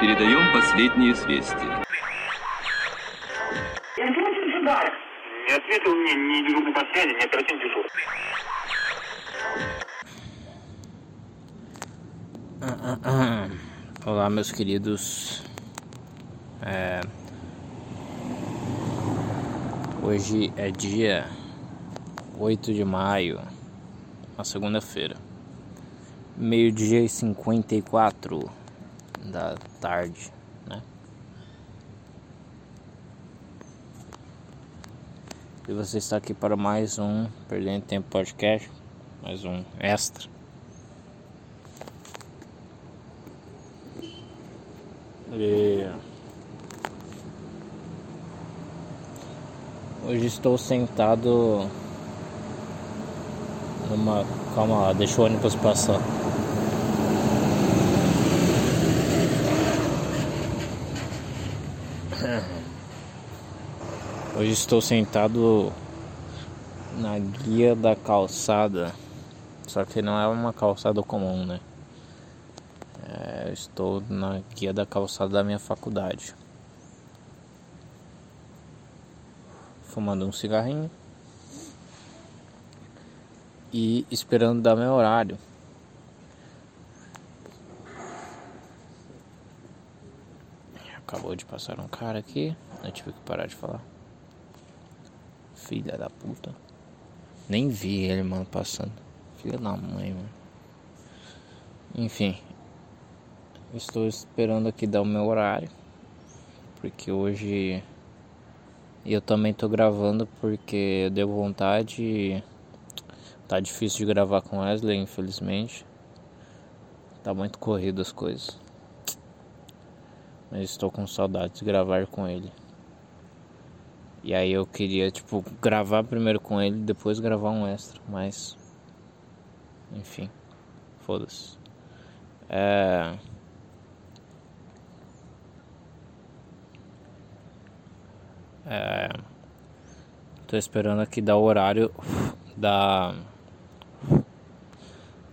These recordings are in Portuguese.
Передаем последние известия. Не ответил мне ни дежурный по связи, ни оперативный дежурный. Olá, meus queridos. É, Hoje é dia 8 de maio, uma segunda-feira, meio-dia e 54 da tarde, né? E você está aqui para mais um Perdendo Tempo Podcast, mais um extra. E... Hoje estou sentado numa. Calma lá, deixa o ônibus passar. Hoje estou sentado na guia da calçada. Só que não é uma calçada comum, né? É, estou na guia da calçada da minha faculdade. fumando um cigarrinho e esperando dar meu horário. Acabou de passar um cara aqui, eu tive que parar de falar. Filha da puta. Nem vi ele, mano, passando. Filha da mãe, mano. Enfim, estou esperando aqui dar o meu horário, porque hoje eu também tô gravando porque deu vontade. Tá difícil de gravar com Wesley, infelizmente. Tá muito corrido as coisas. Mas estou com saudade de gravar com ele. E aí eu queria, tipo, gravar primeiro com ele, depois gravar um extra, mas. Enfim. Foda-se. É. É, tô esperando aqui dar o horário da,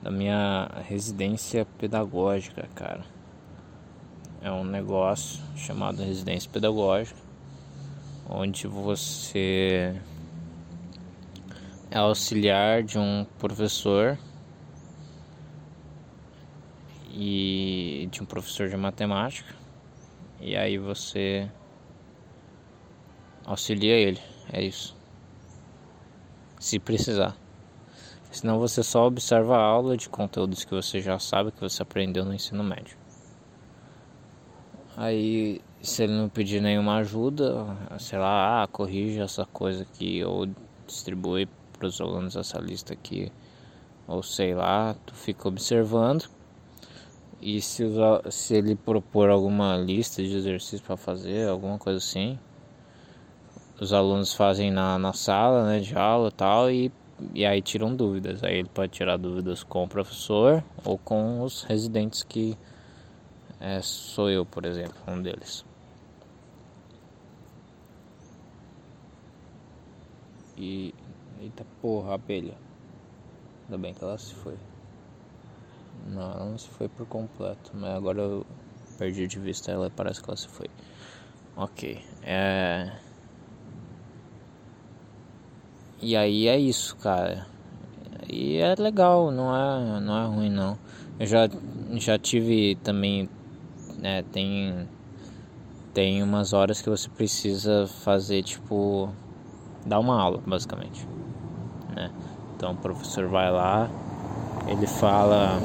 da minha residência pedagógica, cara. É um negócio chamado residência pedagógica, onde você é auxiliar de um professor e de um professor de matemática. E aí você auxilia ele, é isso. Se precisar. Senão você só observa a aula de conteúdos que você já sabe que você aprendeu no ensino médio. Aí, se ele não pedir nenhuma ajuda, sei lá, ah, corrige essa coisa aqui ou distribui para os alunos essa lista aqui, ou sei lá, tu fica observando. E se, se ele propor alguma lista de exercícios para fazer, alguma coisa assim, os alunos fazem na, na sala né, de aula e tal, e, e aí tiram dúvidas. Aí ele pode tirar dúvidas com o professor ou com os residentes que é, sou eu, por exemplo, um deles. E. Eita porra, abelha. Ainda bem que ela se foi. Não, ela não se foi por completo, mas agora eu perdi de vista ela parece que ela se foi. Ok. É. E aí é isso, cara. E é legal, não é, não é ruim não. Eu já, já tive também, né, tem, tem umas horas que você precisa fazer, tipo, dar uma aula, basicamente. Né? Então o professor vai lá, ele fala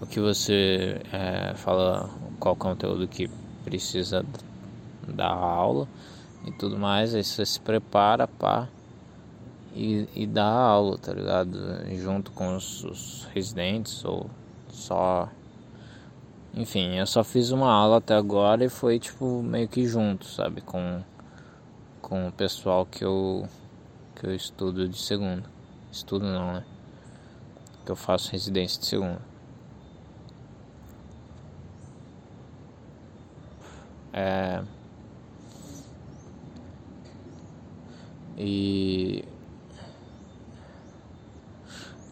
o que você é, fala, qual conteúdo que precisa da aula e tudo mais, aí você se prepara pá, e, e dá aula, tá ligado? Junto com os, os residentes ou só. Enfim, eu só fiz uma aula até agora e foi tipo meio que junto, sabe? Com, com o pessoal que eu, que eu estudo de segunda. Estudo não, né? Que eu faço residência de segunda. É. E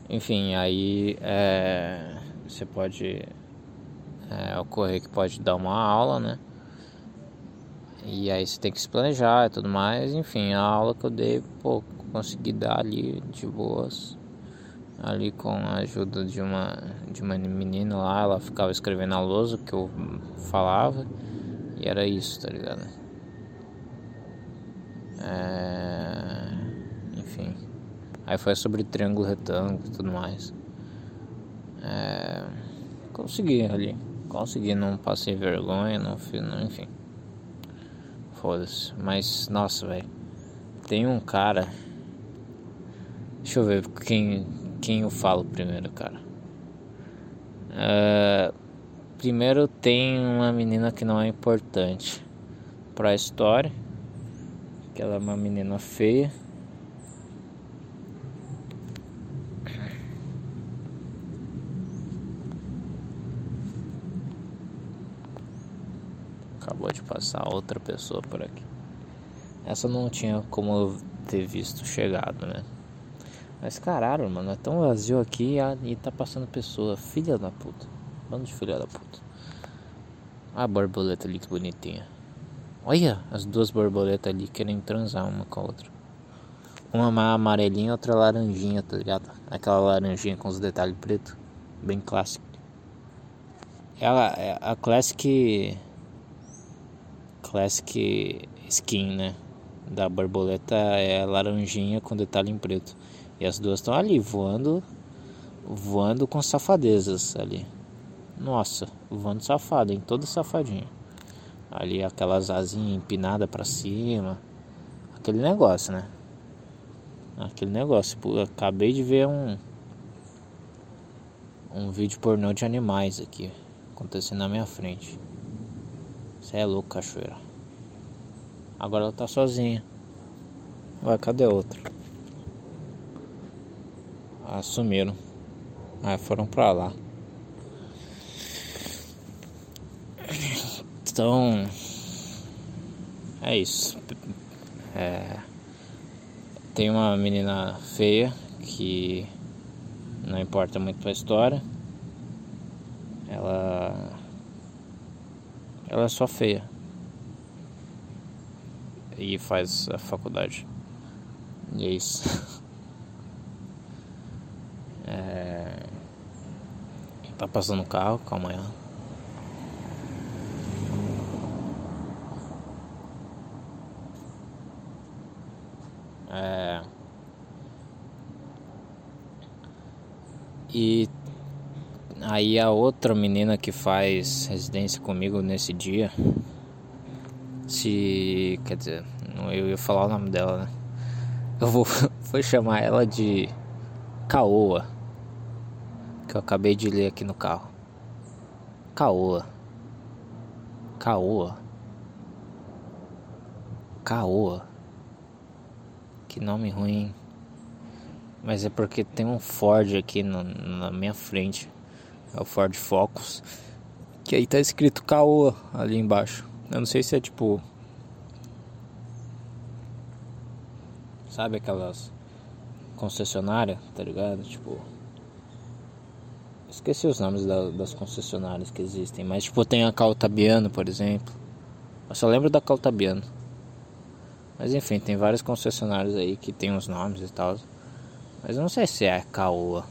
enfim, aí é, você pode é, ocorrer que pode dar uma aula, né? E aí você tem que se planejar e tudo mais. Enfim, a aula que eu dei, pô, consegui dar ali de boas. Ali com a ajuda de uma, de uma menina lá, ela ficava escrevendo a lousa que eu falava. E era isso, tá ligado? É... Enfim. Aí foi sobre triângulo retângulo e tudo mais. É... Consegui ali. Consegui, não passei vergonha, não não, enfim. Foda-se. Mas, nossa, velho. Tem um cara. Deixa eu ver quem, quem eu falo primeiro, cara. Uh, primeiro tem uma menina que não é importante para a história. Que ela é uma menina feia. Outra pessoa por aqui. Essa não tinha como eu ter visto chegado, né? Mas caralho, mano, é tão vazio aqui e tá passando pessoa. Filha da puta. Bando de filha da puta. A borboleta ali que bonitinha. Olha as duas borboletas ali querem transar uma com a outra. Uma amarelinha, outra laranjinha, tá ligado? Aquela laranjinha com os detalhes preto, bem clássico. Ela é a classic classic skin, né? Da borboleta é laranjinha com detalhe em preto. E as duas estão ali voando, voando com safadezas ali. Nossa, voando safado, em todo safadinho. Ali aquelas asinhas empinadas para cima. Aquele negócio, né? Aquele negócio. Pô, acabei de ver um um vídeo pornô de animais aqui acontecendo na minha frente. Você é louco, cachoeira. Agora ela tá sozinha. Vai, cadê a outra? Ah, sumiram. Ah, foram pra lá. Então. É isso. É, tem uma menina feia que não importa muito pra história. Ela. Ela é só feia. E faz a faculdade. E é isso. É... Tá passando o carro, calma aí. É... E aí a outra menina que faz residência comigo nesse dia, se quer dizer, eu ia falar o nome dela, né? Eu vou, vou chamar ela de Caoa, que eu acabei de ler aqui no carro. Caoa, Caoa, Caoa. Que nome ruim. Mas é porque tem um Ford aqui no, na minha frente. É o Ford Focus. Que aí tá escrito Caoa ali embaixo. Eu não sei se é tipo. Sabe aquelas concessionárias, tá ligado? Tipo. Esqueci os nomes da, das concessionárias que existem. Mas tipo tem a Caltabiano, por exemplo. Eu só lembro da Caltabiano. Mas enfim, tem vários concessionários aí que tem os nomes e tal. Mas eu não sei se é Caoa.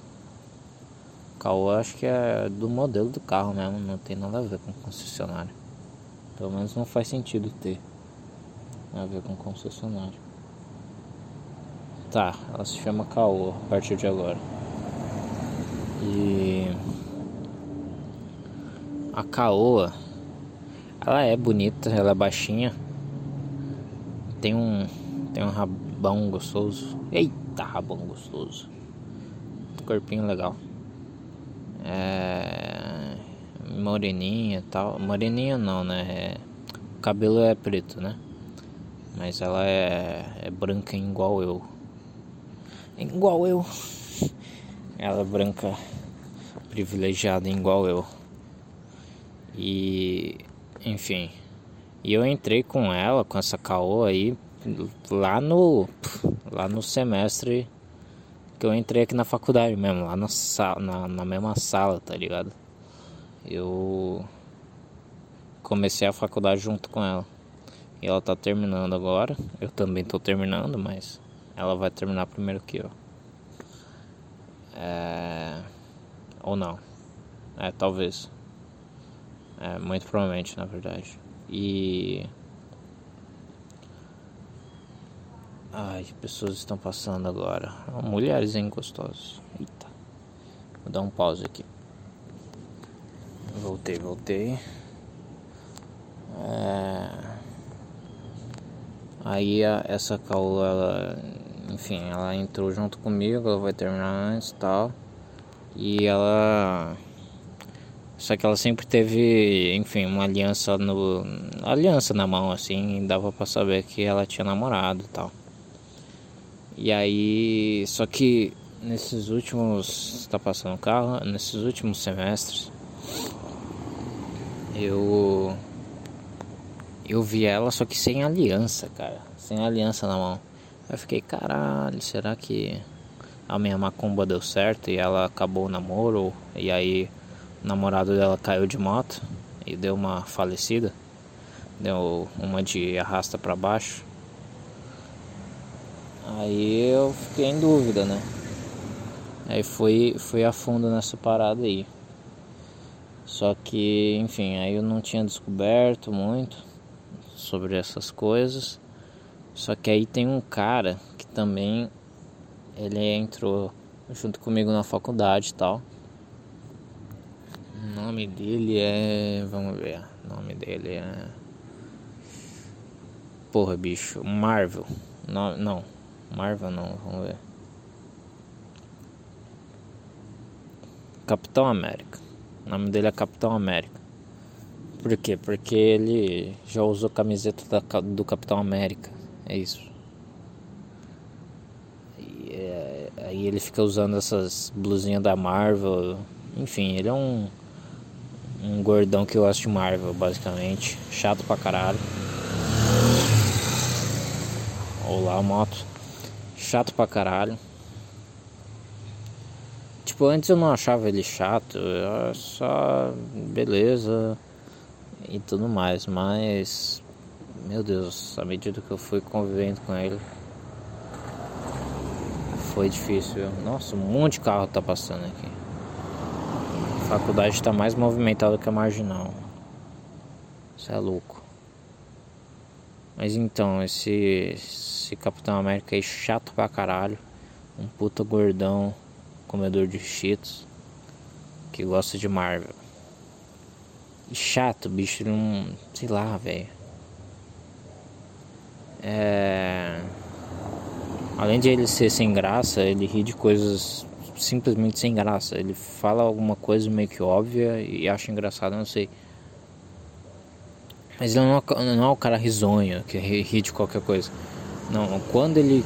Caoa acho que é do modelo do carro mesmo, não tem nada a ver com concessionário. Pelo menos não faz sentido ter a ver com concessionário. Tá, ela se chama Caoa a partir de agora. E a Caoa, ela é bonita, ela é baixinha tem um tem um rabão gostoso. Eita, rabão gostoso. Corpinho legal. É, moreninha e tal. Moreninha não, né? É, o cabelo é preto, né? Mas ela é, é branca igual eu. Igual eu. Ela é branca privilegiada igual eu. E enfim. E eu entrei com ela, com essa caô aí, lá no lá no semestre que eu entrei aqui na faculdade mesmo, lá na, na, na mesma sala, tá ligado? Eu comecei a faculdade junto com ela. E ela tá terminando agora. Eu também tô terminando, mas ela vai terminar primeiro que eu. É... Ou não. É, talvez. É, muito provavelmente, na verdade. E. Ai, pessoas estão passando agora. Mulheres, hein, gostosos. Eita. Vou dar um pause aqui. Voltei, voltei. É... Aí a, essa Caola, ela, enfim, ela entrou junto comigo, ela vai terminar antes e tal. E ela. Só que ela sempre teve, enfim, uma aliança no. aliança na mão, assim, dava pra saber que ela tinha namorado e tal. E aí. Só que nesses últimos. tá passando o carro, nesses últimos semestres. Eu eu vi ela só que sem aliança, cara. Sem aliança na mão. Eu fiquei, caralho, será que a minha macumba deu certo e ela acabou o namoro? E aí o namorado dela caiu de moto e deu uma falecida? Deu uma de arrasta para baixo. Aí eu fiquei em dúvida, né? Aí fui, fui a fundo nessa parada aí. Só que, enfim, aí eu não tinha descoberto muito sobre essas coisas. Só que aí tem um cara que também ele entrou junto comigo na faculdade e tal. O nome dele é. Vamos ver. O nome dele é. Porra, bicho. Marvel. Não, não. Marvel não. Vamos ver. Capitão América. O nome dele é Capitão América. Por quê? Porque ele já usou camiseta da, do Capitão América. É isso. E, é, aí ele fica usando essas blusinhas da Marvel. Enfim, ele é um, um gordão que eu gosto de Marvel, basicamente. Chato pra caralho. Olá, moto. Chato pra caralho. Tipo, antes eu não achava ele chato. Eu só. Beleza e tudo mais, mas meu Deus, à medida que eu fui convivendo com ele, foi difícil. Nossa, um monte de carro tá passando aqui. A faculdade está mais movimentada que a marginal. Isso é louco. Mas então, esse, esse Capitão América aí chato pra caralho. Um puta gordão, comedor de cheetos, que gosta de Marvel. Chato, bicho, não. Sei lá, velho. É. Além de ele ser sem graça, ele ri de coisas simplesmente sem graça. Ele fala alguma coisa meio que óbvia e acha engraçado, não sei. Mas ele não é, não é o cara risonho que ri de qualquer coisa. Não, quando ele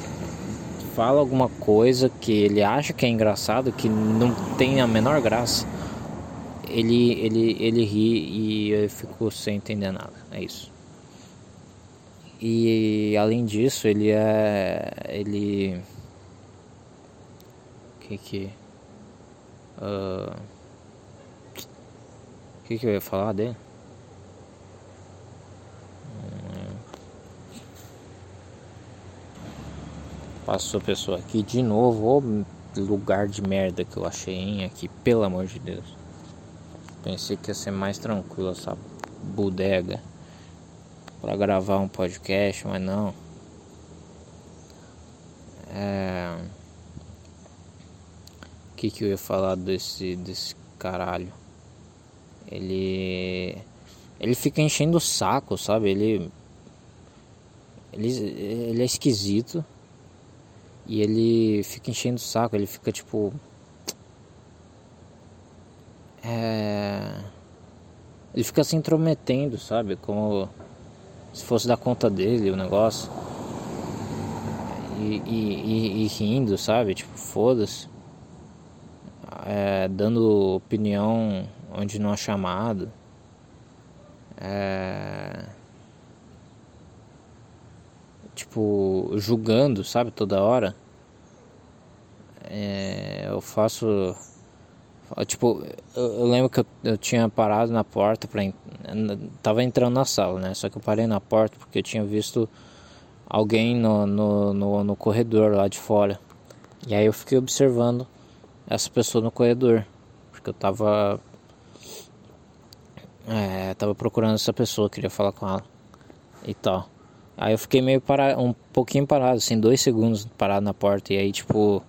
fala alguma coisa que ele acha que é engraçado, que não tem a menor graça, ele, ele, ele ri e eu fico sem entender nada. É isso. E além disso, ele é. Ele. Que que. Uh, que que eu ia falar dele? Passou a pessoa aqui de novo. Ô lugar de merda que eu achei, hein? Aqui, pelo amor de Deus. Pensei que ia ser mais tranquilo essa bodega para gravar um podcast, mas não. É... O que, que eu ia falar desse, desse caralho? Ele. Ele fica enchendo o saco, sabe? Ele. Ele, ele é esquisito. E ele fica enchendo o saco, ele fica tipo. É... Ele fica se intrometendo, sabe? Como se fosse da conta dele o negócio. E, e, e rindo, sabe? Tipo, foda-se. É, dando opinião onde não é chamado. É... Tipo, julgando, sabe? Toda hora. É... Eu faço Tipo, eu, eu lembro que eu, eu, tinha parado na porta pra. Tava entrando na sala, né? Só que eu parei na porta porque eu tinha visto alguém no, no, no, no corredor lá de fora. E aí eu fiquei observando essa pessoa no corredor. Porque eu tava. É, tava procurando essa pessoa, queria falar com ela. E tal. Aí eu fiquei meio parado, um pouquinho parado, assim, dois segundos parado na porta. E aí, tipo,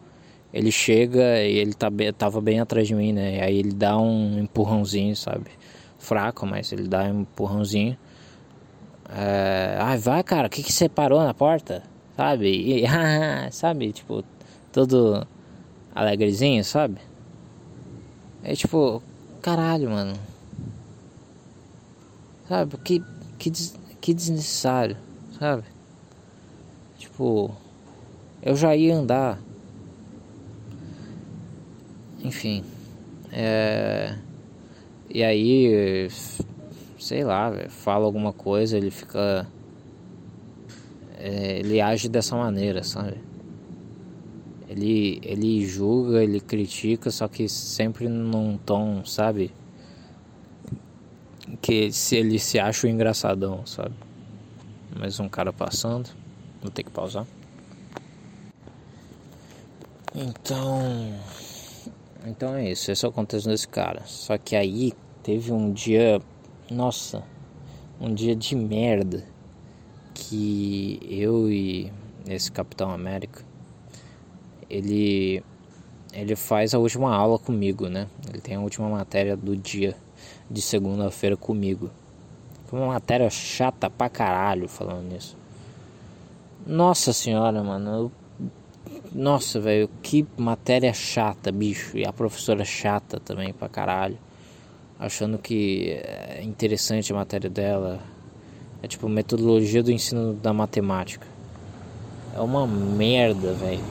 ele chega e ele tá bem, tava bem atrás de mim, né? Aí ele dá um empurrãozinho, sabe? Fraco, mas ele dá um empurrãozinho. É, ah, vai, cara, o que que você parou na porta? Sabe? E, sabe? Tipo, todo alegrezinho, sabe? É tipo, caralho, mano. Sabe? Que, que, que desnecessário sabe? Tipo, eu já ia andar. Enfim. É... E aí, sei lá, fala alguma coisa, ele fica. É, ele age dessa maneira, sabe? Ele, ele julga, ele critica, só que sempre num tom, sabe? Que se ele se acha o engraçadão, sabe? mais um cara passando. Vou ter que pausar. Então. Então é isso. Esse é o contexto desse cara. Só que aí teve um dia. Nossa. Um dia de merda. Que eu e esse Capitão América. Ele. Ele faz a última aula comigo, né? Ele tem a última matéria do dia de segunda-feira comigo. Foi uma matéria chata pra caralho falando nisso. Nossa senhora, mano. Eu... Nossa, velho, que matéria chata, bicho. E a professora chata também pra caralho. Achando que é interessante a matéria dela. É tipo metodologia do ensino da matemática. É uma merda, velho.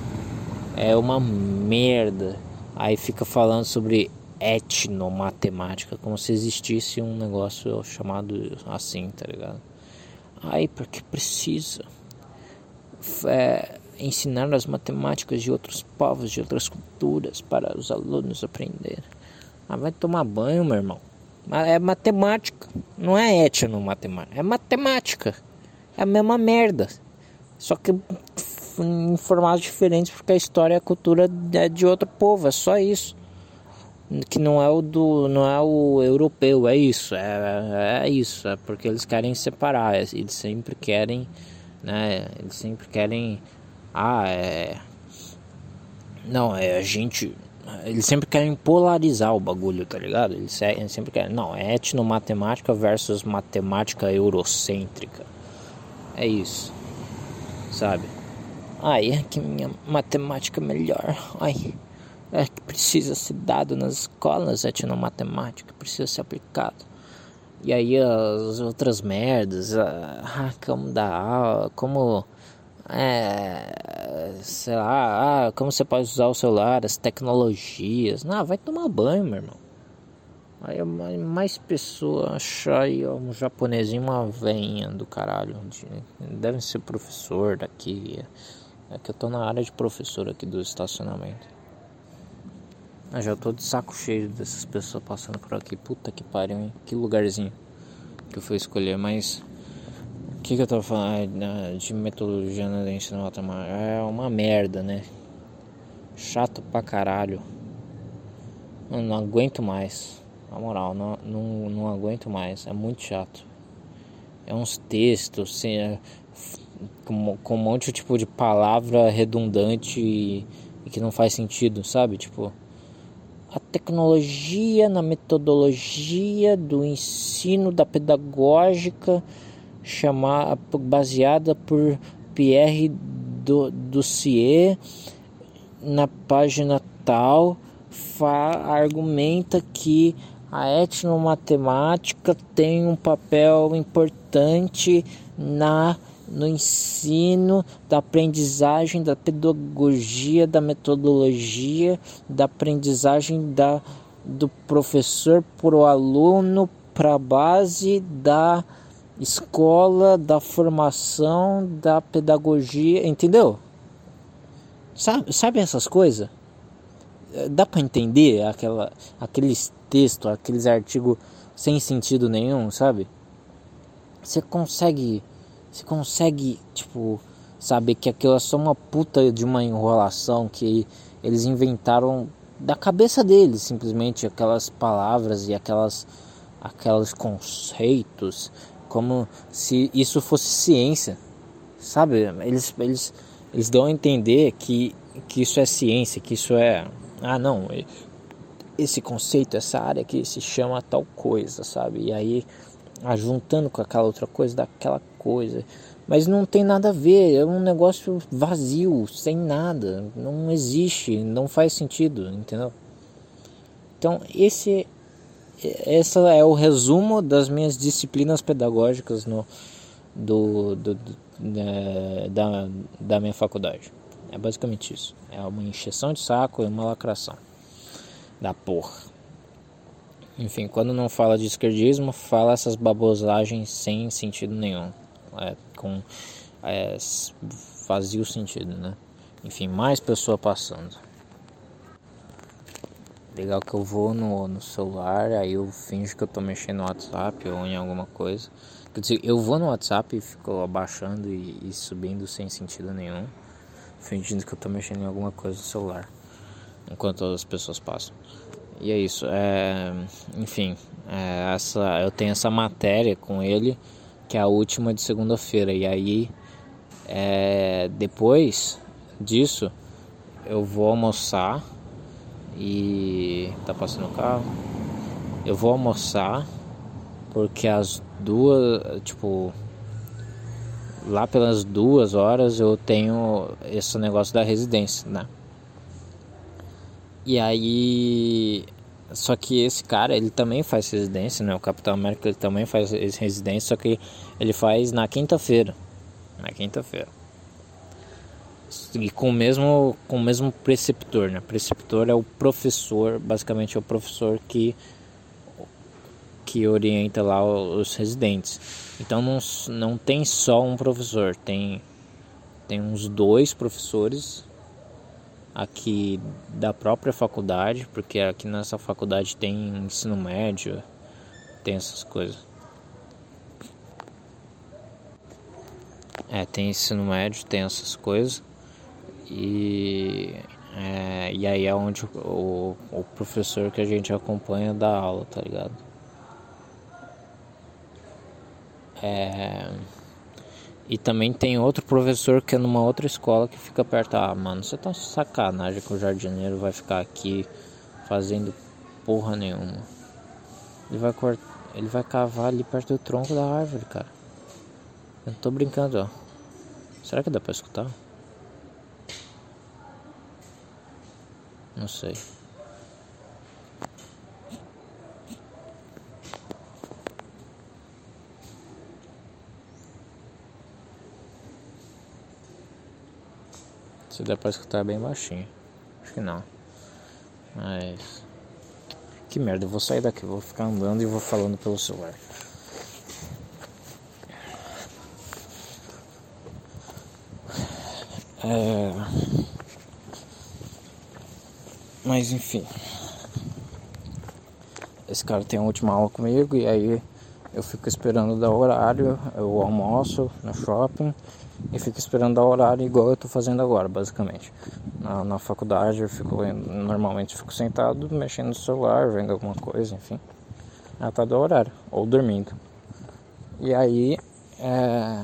É uma merda. Aí fica falando sobre etnomatemática, como se existisse um negócio chamado assim, tá ligado? Aí, porque precisa é, ensinar as matemáticas de outros povos, de outras culturas, para os alunos aprenderem. Ah, vai tomar banho, meu irmão. É matemática, não é etnomatemática, é matemática. É a mesma merda. Só que em formatos diferentes, porque a história e a cultura é de outro povo, é só isso que não é o do não é o europeu é isso é, é isso é porque eles querem separar eles sempre querem né eles sempre querem ah é. Não é a gente eles sempre querem polarizar o bagulho tá ligado? Eles, sempre querem não é etnomatemática versus matemática eurocêntrica. É isso sabe? Ai é que minha matemática é melhor. Ai é, que precisa ser dado nas escolas, etnomatemática, precisa ser aplicado. E aí as outras merdas, ah, como dar aula, como é, sei lá, ah, como você pode usar o celular, as tecnologias. Não, vai tomar banho, meu irmão. Aí mais pessoa achar aí ó, um japonesinho, uma veinha do caralho. Deve ser professor daqui. É que eu tô na área de professor aqui do estacionamento. Eu já tô de saco cheio dessas pessoas passando por aqui. Puta que pariu, hein? Que lugarzinho que eu fui escolher, mas. Que, que eu tava falando ah, de metodologia na ensino matemática? É uma merda, né? Chato pra caralho. Eu não aguento mais. Na moral, não, não, não aguento mais. É muito chato. É uns textos, assim, é, com, com um monte tipo de palavra redundante e, e que não faz sentido, sabe? Tipo a tecnologia na metodologia do ensino da pedagógica chamar, baseada por Pierre Dossier na página tal argumenta que a etnomatemática tem um papel importante na no ensino, da aprendizagem, da pedagogia, da metodologia, da aprendizagem da, do professor para o aluno, para a base da escola, da formação, da pedagogia, entendeu? Sabe, sabe essas coisas? dá para entender aquela, aqueles textos, aqueles artigos sem sentido nenhum, sabe? Você consegue, você consegue, tipo, saber que aquilo é só uma puta de uma enrolação que eles inventaram da cabeça deles, simplesmente aquelas palavras e aquelas aqueles conceitos, como se isso fosse ciência, sabe? Eles eles eles dão a entender que que isso é ciência, que isso é ah não, esse conceito, essa área que se chama tal coisa, sabe? E aí ajuntando com aquela outra coisa, daquela coisa. Mas não tem nada a ver, é um negócio vazio, sem nada, não existe, não faz sentido, entendeu? Então, esse essa é o resumo das minhas disciplinas pedagógicas no do, do, do é, da, da minha faculdade. É basicamente isso. É uma encheção de saco e uma lacração da porra. Enfim, quando não fala de esquerdismo, fala essas babosagens sem sentido nenhum. É, com é, vazio sentido, né? Enfim, mais pessoa passando. Legal que eu vou no, no celular, aí eu finjo que eu tô mexendo no WhatsApp ou em alguma coisa. Quer dizer, eu vou no WhatsApp e fico abaixando e, e subindo sem sentido nenhum, fingindo que eu tô mexendo em alguma coisa no celular, enquanto as pessoas passam. E é isso. É, enfim, é, essa, eu tenho essa matéria com ele, que é a última de segunda-feira. E aí, é, depois disso, eu vou almoçar e. Tá passando o carro? Eu vou almoçar porque as duas. Tipo. Lá pelas duas horas eu tenho esse negócio da residência, né? E aí. Só que esse cara, ele também faz residência, né? O Capitão América ele também faz residência, só que ele faz na quinta-feira. Na quinta-feira. E com o mesmo com o mesmo preceptor, né? Preceptor é o professor, basicamente é o professor que que orienta lá os residentes. Então não, não tem só um professor, tem tem uns dois professores aqui da própria faculdade, porque aqui nessa faculdade tem ensino médio, tem essas coisas. É, tem ensino médio, tem essas coisas. E, é, e aí é onde o, o professor que a gente acompanha dá aula, tá ligado? É. E também tem outro professor que é numa outra escola que fica perto. Ah, mano, você tá sacanagem que o jardineiro vai ficar aqui fazendo porra nenhuma. Ele vai cortar. Ele vai cavar ali perto do tronco da árvore, cara. Eu não tô brincando, ó. Será que dá pra escutar? Não sei. Se der pra escutar bem baixinho. Acho que não. Mas. Que merda, eu vou sair daqui, vou ficar andando e vou falando pelo celular. É... Mas enfim. Esse cara tem a última aula comigo e aí eu fico esperando dar horário, eu almoço no shopping e fico esperando a horário igual eu tô fazendo agora, basicamente. Na, na faculdade eu fico normalmente fico sentado mexendo no celular, vendo alguma coisa, enfim. Até do horário, ou dormindo. E aí é.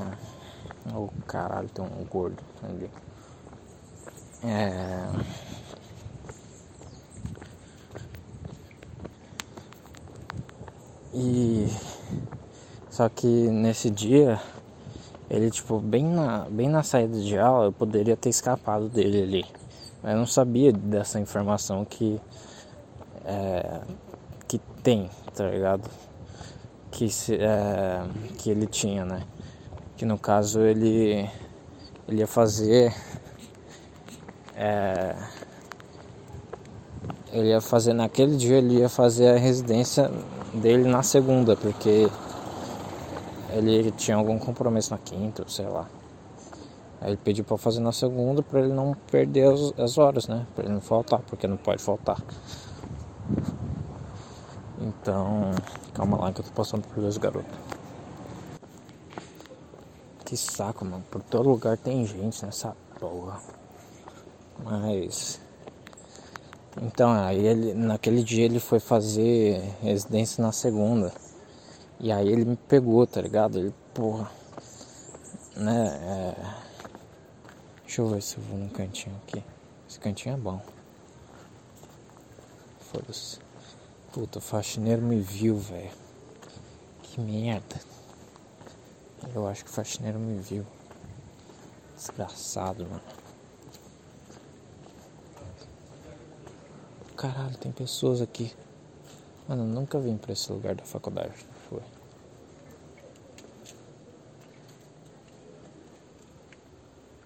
Oh caralho, tem um gordo ali. É. E só que nesse dia ele, tipo, bem na, bem na saída de aula, eu poderia ter escapado dele ali. Mas eu não sabia dessa informação que. É, que tem, tá ligado? Que, se, é, que ele tinha, né? Que no caso ele. Ele ia fazer. É, ele ia fazer naquele dia ele ia fazer a residência dele na segunda, porque ele tinha algum compromisso na quinta, sei lá. Aí ele pediu para fazer na segunda para ele não perder as, as horas, né? Para ele não faltar, porque não pode faltar. Então, calma lá que eu tô passando por dois garotos. Que saco, mano. Por todo lugar tem gente nessa porra. Mas. Então, aí ele, naquele dia ele foi fazer residência na segunda. E aí ele me pegou, tá ligado? Ele, porra. Né? É... Deixa eu ver se eu vou num cantinho aqui. Esse cantinho é bom. Foda-se. Puta, o faxineiro me viu, velho. Que merda. Eu acho que o faxineiro me viu. Desgraçado, mano. Caralho, tem pessoas aqui. Mano, eu nunca vim pra esse lugar da faculdade. Foi.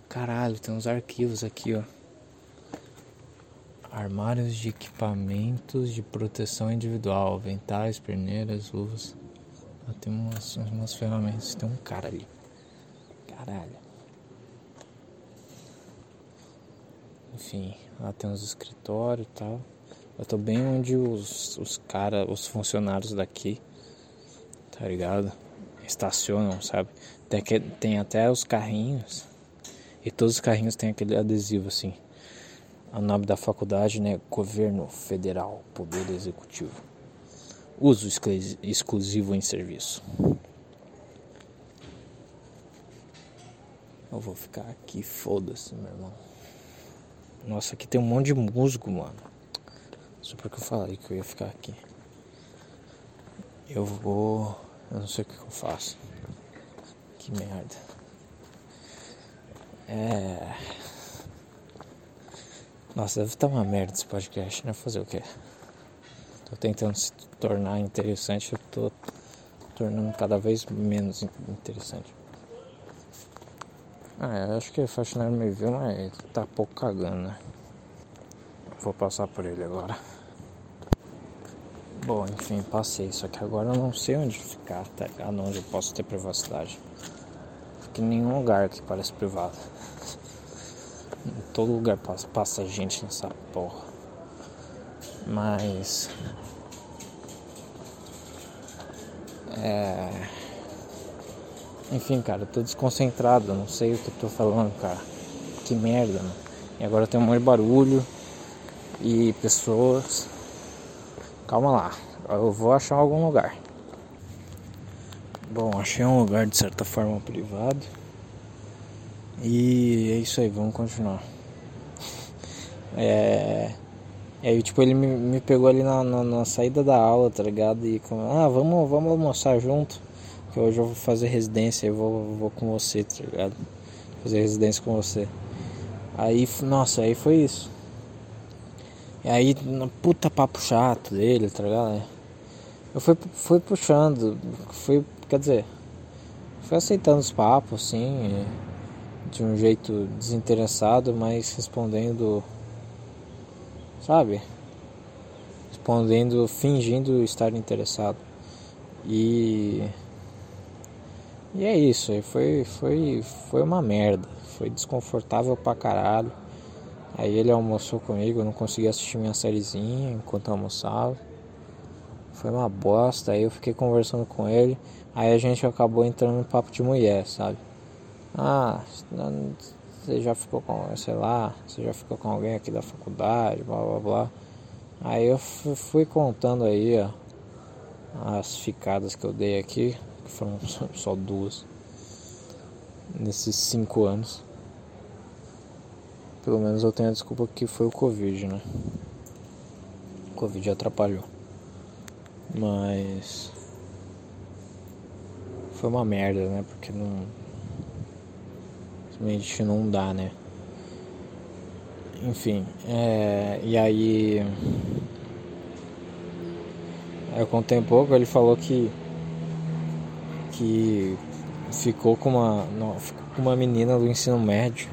Caralho, tem uns arquivos aqui, ó. Armários de equipamentos de proteção individual, ventais, perneiras, luvas. Ah, tem umas, umas ferramentas. Tem um cara ali. Caralho. Enfim, lá tem uns escritórios e tal. Eu tô bem onde os, os caras, os funcionários daqui, tá ligado? Estacionam, sabe? Tem, que, tem até os carrinhos. E todos os carrinhos têm aquele adesivo assim. O nome da faculdade, né? Governo Federal, Poder Executivo. Uso exclusivo em serviço. Eu vou ficar aqui, foda-se, meu irmão. Nossa, aqui tem um monte de musgo, mano. Só porque eu falei que eu ia ficar aqui. Eu vou. Eu não sei o que eu faço. Que merda. É. Nossa, deve estar uma merda esse podcast, né? Fazer o quê? Tô tentando se tornar interessante, eu tô tornando cada vez menos interessante. Ah, eu acho que o faxineiro me viu, mas tá pouco cagando, né? Vou passar por ele agora. Bom, enfim, passei. Só que agora eu não sei onde ficar, tá ligado? Onde eu posso ter privacidade. Porque nenhum lugar aqui parece privado. Em todo lugar passa, passa gente nessa porra. Mas. É. Enfim, cara, eu tô desconcentrado, não sei o que eu tô falando, cara. Que merda, mano. E agora tem um monte de barulho e pessoas. Calma lá, eu vou achar algum lugar. Bom, achei um lugar de certa forma privado. E é isso aí, vamos continuar. É. Aí, tipo, ele me, me pegou ali na, na, na, saída da aula, tá ligado? E ah, vamos, vamos almoçar junto. Que hoje eu vou fazer residência, eu vou, vou com você, tá ligado? Fazer residência com você. Aí, nossa, aí foi isso. E aí, puta papo chato dele, tá ligado? Eu fui, fui puxando, fui, quer dizer, fui aceitando os papos, assim. De um jeito desinteressado, mas respondendo, sabe? Respondendo, fingindo estar interessado. E e é isso, foi foi foi uma merda, foi desconfortável pra caralho. Aí ele almoçou comigo, eu não consegui assistir minha sériezinha enquanto almoçava. Foi uma bosta, aí eu fiquei conversando com ele, aí a gente acabou entrando no papo de mulher, sabe? Ah, você já ficou com, sei lá, você já ficou com alguém aqui da faculdade, blá blá blá. Aí eu fui contando aí, ó, as ficadas que eu dei aqui, que foram só duas, nesses cinco anos. Pelo menos eu tenho a desculpa que foi o Covid, né? O Covid atrapalhou. Mas. Foi uma merda, né? Porque não Simplesmente não dá, né? Enfim, é, e aí. Eu contei um pouco, ele falou que. que ficou com uma. Não, ficou com uma menina do ensino médio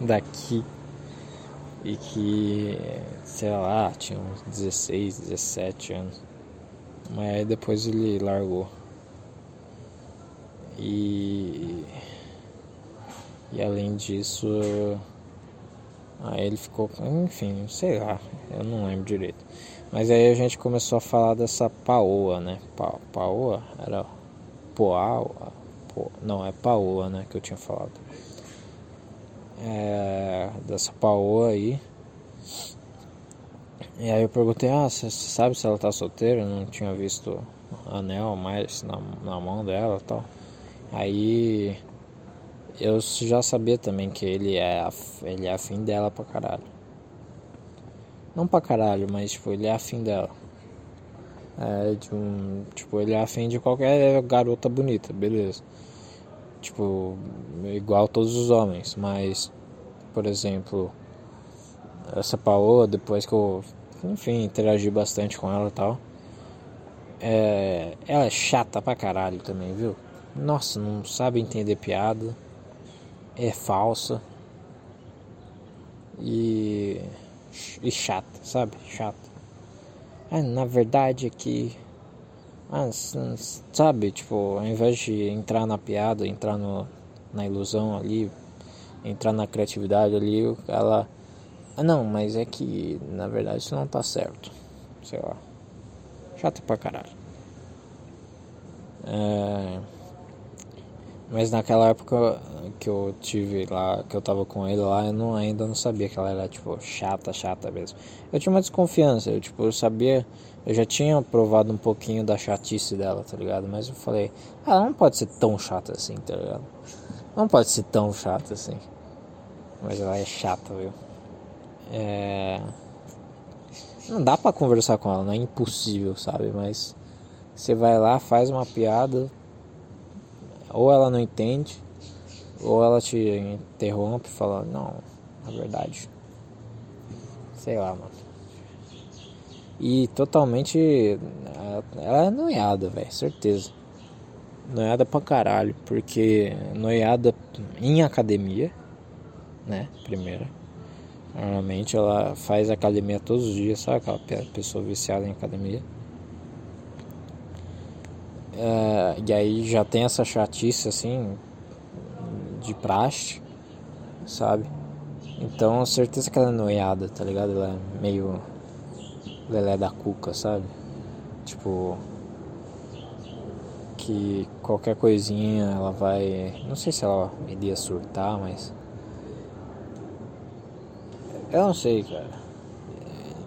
daqui e que, sei lá, tinha uns 16, 17 anos. Mas aí depois ele largou. E E além disso, aí ele ficou, enfim, sei lá, eu não lembro direito. Mas aí a gente começou a falar dessa paoa, né? Pa, paoa? Era poa, po, não, é paoa, né, que eu tinha falado. É, dessa paoa aí. E aí eu perguntei, ah, você sabe se ela tá solteira? Eu não tinha visto anel mais na, na mão dela e tal. Aí eu já sabia também que ele é, ele é afim dela pra caralho. Não pra caralho, mas tipo, ele é afim dela. É, de um, tipo, ele é afim de qualquer garota bonita, beleza. Tipo, igual todos os homens, mas, por exemplo, essa Paola, depois que eu, enfim, interagi bastante com ela e tal, é, ela é chata pra caralho também, viu? Nossa, não sabe entender piada é falsa e, e chata, sabe? Chata. Na verdade é que. Ah, sabe, tipo, ao invés de entrar na piada, entrar no, na ilusão ali, entrar na criatividade ali, ela. Ah, não, mas é que na verdade isso não tá certo. Sei lá. Chata pra caralho. É. Mas naquela época que eu tive lá, que eu tava com ele lá, eu não, ainda não sabia que ela era, tipo, chata, chata mesmo. Eu tinha uma desconfiança, eu, tipo, eu sabia, eu já tinha provado um pouquinho da chatice dela, tá ligado? Mas eu falei, ah, ela não pode ser tão chata assim, tá ligado? Não pode ser tão chata assim. Mas ela é chata, viu? É... Não dá pra conversar com ela, não é impossível, sabe? Mas você vai lá, faz uma piada, ou ela não entende, ou ela te interrompe e fala, não, na verdade. Sei lá, mano. E totalmente. Ela é noiada, velho, certeza. Noiada pra caralho, porque noiada em academia, né? Primeiro. Normalmente ela faz academia todos os dias, sabe aquela pessoa viciada em academia. É, e aí já tem essa chatice assim de praxe, sabe? Então certeza que ela é noiada, tá ligado? Ela é meio lelé da cuca, sabe? Tipo que qualquer coisinha ela vai. Não sei se ela iria surtar, mas. Eu não sei, cara.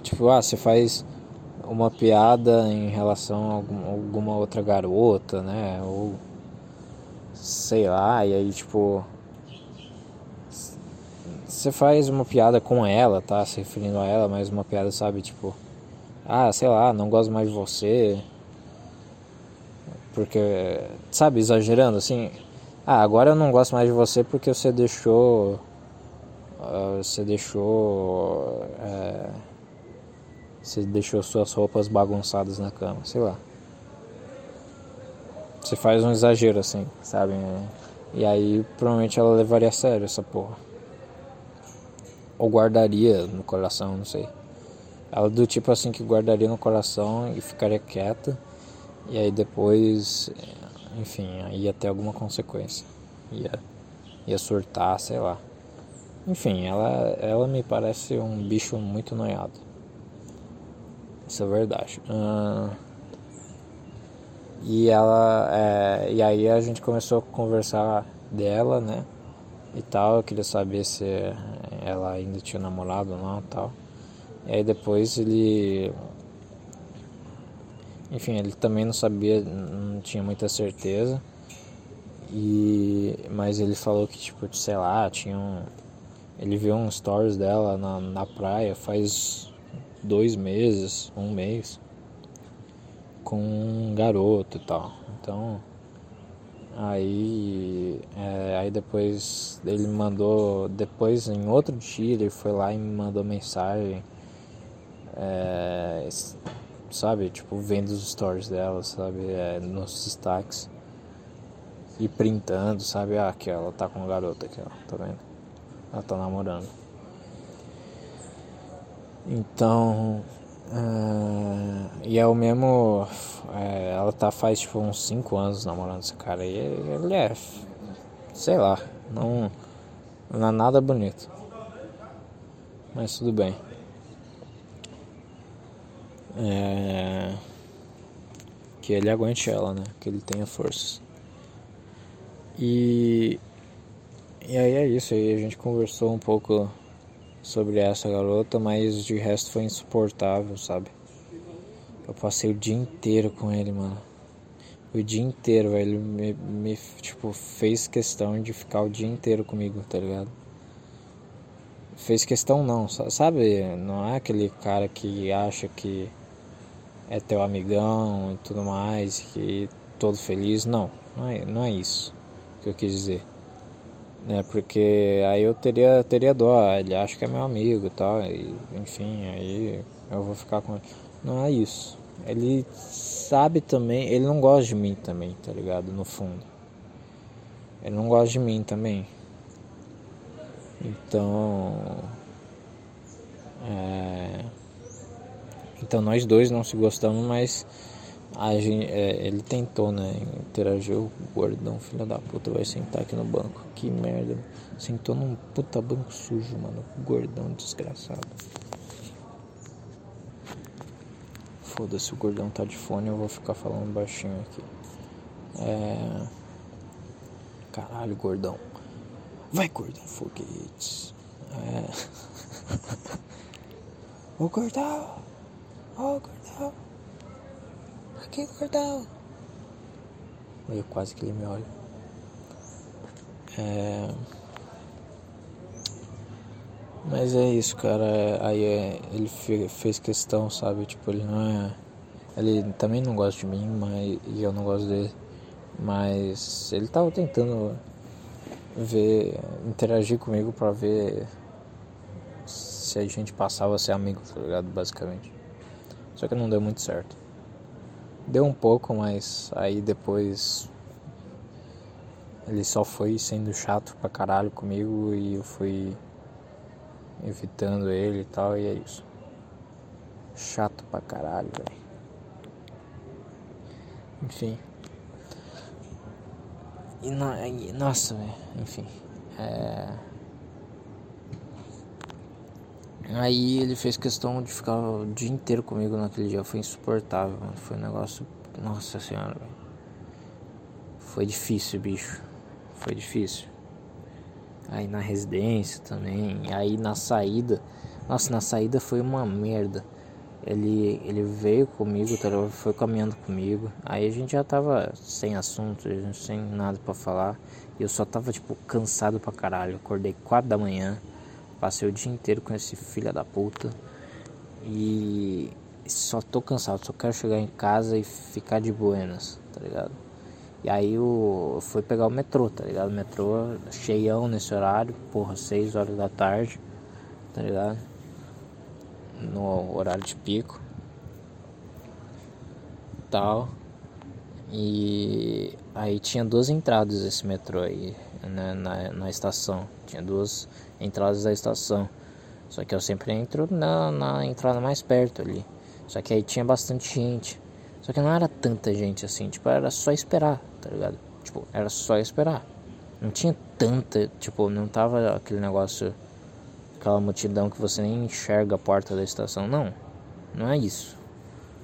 Tipo, ah, você faz uma piada em relação a alguma outra garota, né? Ou sei lá, e aí tipo você faz uma piada com ela, tá? Se referindo a ela, mas uma piada, sabe, tipo, ah, sei lá, não gosto mais de você. Porque, sabe, exagerando assim, ah, agora eu não gosto mais de você porque você deixou. Uh, você deixou. Uh, você deixou suas roupas bagunçadas na cama, sei lá. Você faz um exagero assim, sabe? E aí provavelmente ela levaria a sério essa porra. Ou guardaria no coração, não sei. Ela do tipo assim que guardaria no coração e ficaria quieta. E aí depois, enfim, ia ter alguma consequência. Ia, ia surtar, sei lá. Enfim, ela, ela me parece um bicho muito noiado. Isso é verdade. E ela. É, e aí a gente começou a conversar dela, né? E tal. Eu queria saber se ela ainda tinha namorado ou não tal. E aí depois ele. Enfim, ele também não sabia, não tinha muita certeza. E, mas ele falou que, tipo, sei lá, tinha um. Ele viu um stories dela na, na praia faz dois meses, um mês, com um garoto e tal. Então, aí, é, aí depois ele mandou, depois em outro dia ele foi lá e me mandou mensagem, é, sabe, tipo, vendo os stories dela, sabe, é, nos destaques. E printando, sabe, ah, aqui ela tá com um garoto aqui, ó, tá vendo? Ela tá namorando. Então, uh, e é o mesmo. É, ela tá faz tipo uns 5 anos namorando esse cara e ele é. Sei lá, não, Não é nada bonito. Mas tudo bem. É... Que ele aguente ela, né? Que ele tenha forças. E. E aí é isso aí. A gente conversou um pouco sobre essa garota, mas de resto foi insuportável, sabe? Eu passei o dia inteiro com ele, mano. O dia inteiro, ele me, me, tipo, fez questão de ficar o dia inteiro comigo, tá ligado? Fez questão não, sabe? Não é aquele cara que acha que é teu amigão e tudo mais, que todo feliz. Não, não é, não é isso que eu quis dizer. Né? Porque aí eu teria, teria dó, ele acha que é meu amigo e tal, enfim, aí eu vou ficar com ele. Não é isso. Ele sabe também, ele não gosta de mim também, tá ligado? No fundo. Ele não gosta de mim também. Então. É, então nós dois não se gostamos, mas gente, é, ele tentou, né? Interagir o gordão, filho da puta, vai sentar aqui no banco. Que merda. Sentou num puta banco sujo, mano. Gordão desgraçado. Foda-se, o gordão tá de fone, eu vou ficar falando baixinho aqui. É. Caralho, gordão. Vai, gordão foguetes. É. Ô gordão! Ô gordão! Aqui, gordão! Eu quase que ele me olha. É. Mas é isso, cara. Aí é, ele fez questão, sabe? Tipo, ele não é. Ele também não gosta de mim, mas e eu não gosto dele. Mas ele tava tentando ver, interagir comigo pra ver se a gente passava a ser amigo, tá ligado? Basicamente. Só que não deu muito certo. Deu um pouco, mas aí depois ele só foi sendo chato pra caralho comigo e eu fui evitando ele e tal, e é isso. Chato pra caralho, velho. Enfim. E, e nossa, velho. Enfim. É... Aí ele fez questão de ficar o dia inteiro comigo naquele dia. Foi insuportável, mano. Foi um negócio. Nossa senhora, velho. Foi difícil, bicho. Foi difícil. Aí na residência também. Aí na saída. Nossa, na saída foi uma merda. Ele, ele veio comigo, tá foi caminhando comigo. Aí a gente já tava sem assunto, sem nada para falar. E eu só tava, tipo, cansado pra caralho. Acordei 4 da manhã. Passei o dia inteiro com esse filho da puta. E só tô cansado, só quero chegar em casa e ficar de buenas, tá ligado? E aí eu fui pegar o metrô, tá ligado? O metrô cheião nesse horário, porra, 6 horas da tarde, tá ligado? No horário de pico. Tal. E aí tinha duas entradas esse metrô aí né, na, na estação. Tinha duas entradas da estação. Só que eu sempre entro na, na entrada mais perto ali. Só que aí tinha bastante gente. Só que não era tanta gente assim, tipo, era só esperar, tá ligado? Tipo, era só esperar. Não tinha tanta, tipo, não tava aquele negócio, aquela multidão que você nem enxerga a porta da estação, não. Não é isso.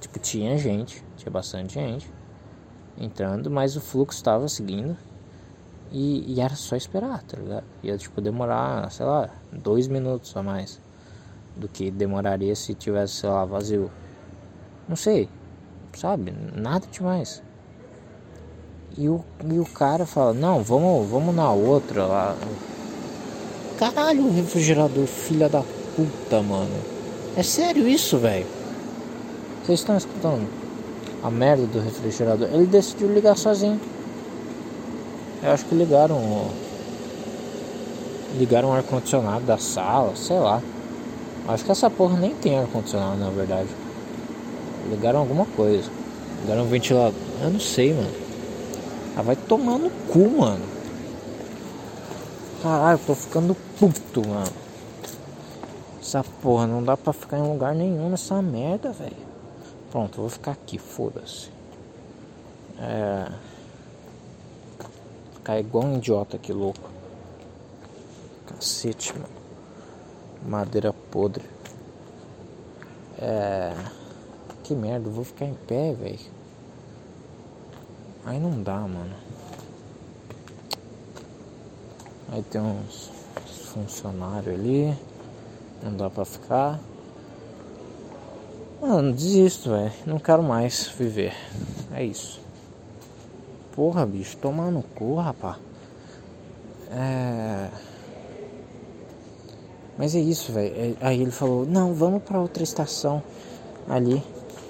Tipo, tinha gente, tinha bastante gente entrando, mas o fluxo estava seguindo e, e, era só esperar, tá ligado? Ia tipo demorar, sei lá, dois minutos a mais do que demoraria se tivesse, sei lá, vazio. Não sei, sabe? Nada demais. E o, e o cara fala, não, vamos, vamos na outra lá. Caralho, o refrigerador, filha da puta, mano. É sério isso, velho? Vocês estão escutando? A merda do refrigerador. Ele decidiu ligar sozinho. Eu acho que ligaram. Ligaram o ar-condicionado da sala, sei lá. Acho que essa porra nem tem ar-condicionado na verdade. Ligaram alguma coisa. Ligaram um ventilador. Eu não sei, mano. Ah, vai tomar no cu, mano. Caralho, tô ficando puto, mano. Essa porra não dá pra ficar em lugar nenhum nessa merda, velho. Pronto, vou ficar aqui, foda-se. É. Ficar igual um idiota aqui, louco. Cacete, mano. Madeira podre. É. Que merda, vou ficar em pé, velho. Aí não dá, mano. Aí tem uns funcionários ali. Não dá pra ficar. Mano, desisto, velho. Não quero mais viver. É isso. Porra, bicho, toma no cu, rapá. É. Mas é isso, velho. É, aí ele falou: Não, vamos pra outra estação ali.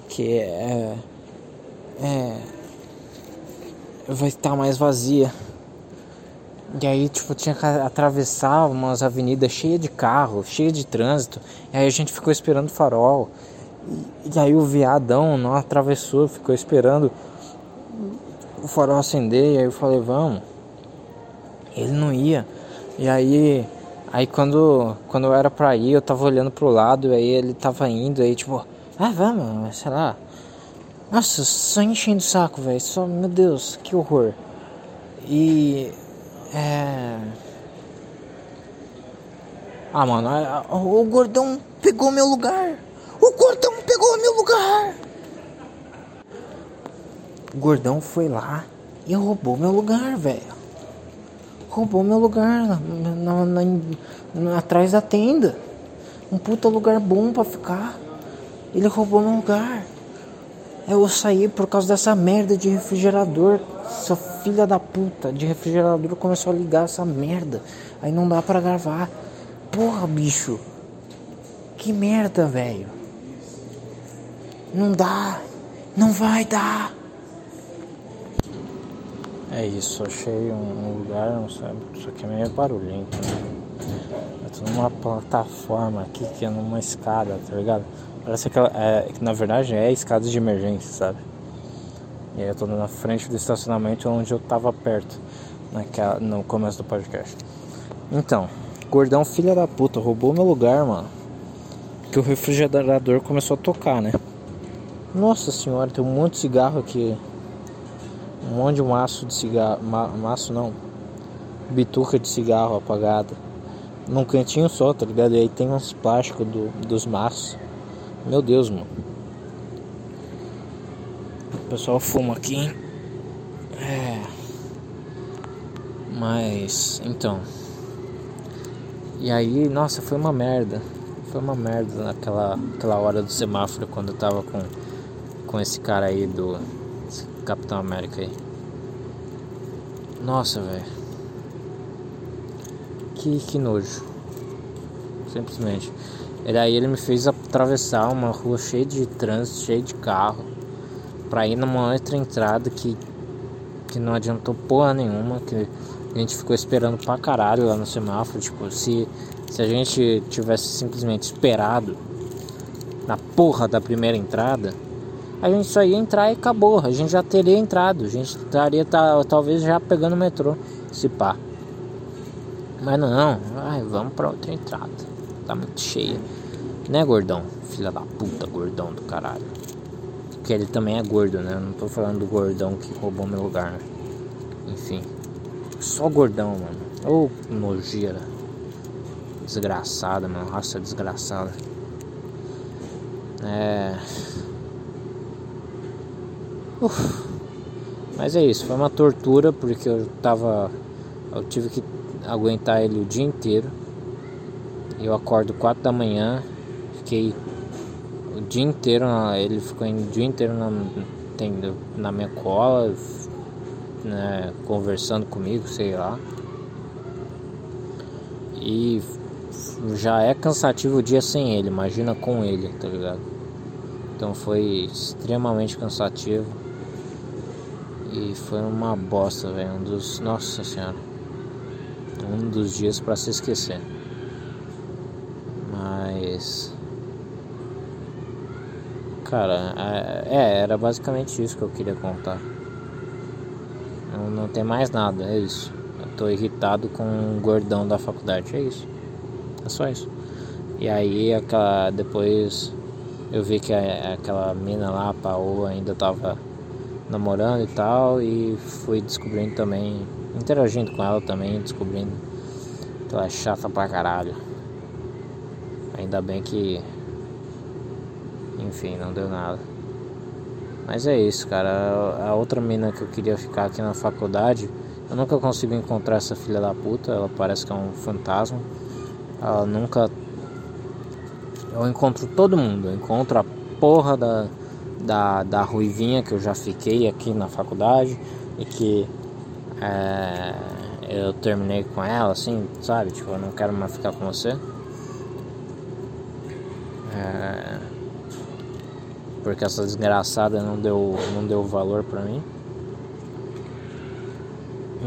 Que é. É. Vai estar mais vazia. E aí, tipo, tinha que atravessar umas avenidas cheias de carro, cheias de trânsito. E aí a gente ficou esperando o farol. E, e aí o viadão não atravessou, ficou esperando o farol acender. E aí eu falei, vamos. Ele não ia. E aí, aí quando, quando eu era pra ir, eu tava olhando pro lado. E aí ele tava indo. Aí tipo, ah, vamos, sei lá. Nossa, só enchendo o saco, velho. Só, meu Deus, que horror. E é. Ah, mano, o gordão pegou meu lugar. O gordão pegou meu lugar. O gordão foi lá e roubou meu lugar, velho. Roubou meu lugar na, na, na, atrás da tenda. Um puta lugar bom pra ficar. Ele roubou meu lugar. Eu saí por causa dessa merda de refrigerador. Essa filha da puta de refrigerador começou a ligar essa merda. Aí não dá para gravar. Porra, bicho. Que merda, velho. Não dá. Não vai dar. É isso, achei um lugar, não sabe, isso aqui é meio barulhento, né? Eu tô numa plataforma aqui que é numa escada, tá ligado? Parece que, é, na verdade é escada de emergência, sabe? E aí eu tô na frente do estacionamento onde eu tava perto naquela, no começo do podcast. Então, gordão filha da puta, roubou meu lugar, mano. Que o refrigerador começou a tocar, né? Nossa senhora, tem um monte de cigarro aqui. Um monte de maço de cigarro. Ma, maço não. Bituca de cigarro apagada. Num cantinho só, tá ligado? E aí tem uns plásticos do, dos maços. Meu Deus, mano. O pessoal fuma aqui. É. Mas, então. E aí, nossa, foi uma merda. Foi uma merda naquela aquela hora do semáforo quando eu tava com, com esse cara aí do Capitão América aí. Nossa, velho. Que, que nojo. Simplesmente. E daí ele me fez atravessar uma rua cheia de trânsito, cheia de carro, para ir numa outra entrada que, que não adiantou porra nenhuma, que a gente ficou esperando pra caralho lá no semáforo. Tipo, se, se a gente tivesse simplesmente esperado na porra da primeira entrada, a gente só ia entrar e acabou. A gente já teria entrado, a gente estaria tá, talvez já pegando o metrô, se pá. Mas não, ai, vamos pra outra entrada tá muito cheia. Né, gordão? Filha da puta, gordão do caralho. Que ele também é gordo, né? Não tô falando do gordão que roubou meu lugar, né? Enfim. Só gordão, mano. Ô, oh, nojeira. Desgraçada, mano. Raça desgraçada. É. Uf. Mas é isso, foi uma tortura porque eu tava. Eu tive que aguentar ele o dia inteiro. Eu acordo 4 da manhã, fiquei o dia inteiro, ele ficou o dia inteiro na, na minha cola, né, conversando comigo, sei lá. E já é cansativo o dia sem ele, imagina com ele, tá ligado? Então foi extremamente cansativo. E foi uma bosta, velho. Um dos. Nossa senhora. Um dos dias para se esquecer. Mas. Cara, é, era basicamente isso que eu queria contar. Não, não tem mais nada, é isso. Eu tô irritado com o gordão da faculdade, é isso. É só isso. E aí aquela, depois eu vi que a, aquela mina lá, a Paola, ainda tava namorando e tal. E fui descobrindo também, interagindo com ela também, descobrindo Que ela é chata pra caralho. Ainda bem que. Enfim, não deu nada. Mas é isso, cara. A outra mina que eu queria ficar aqui na faculdade, eu nunca consigo encontrar essa filha da puta. Ela parece que é um fantasma. Ela nunca. Eu encontro todo mundo. Eu encontro a porra da, da, da Ruivinha que eu já fiquei aqui na faculdade e que é, eu terminei com ela, assim, sabe? Tipo, eu não quero mais ficar com você. É, porque essa desgraçada não deu, não deu valor pra mim.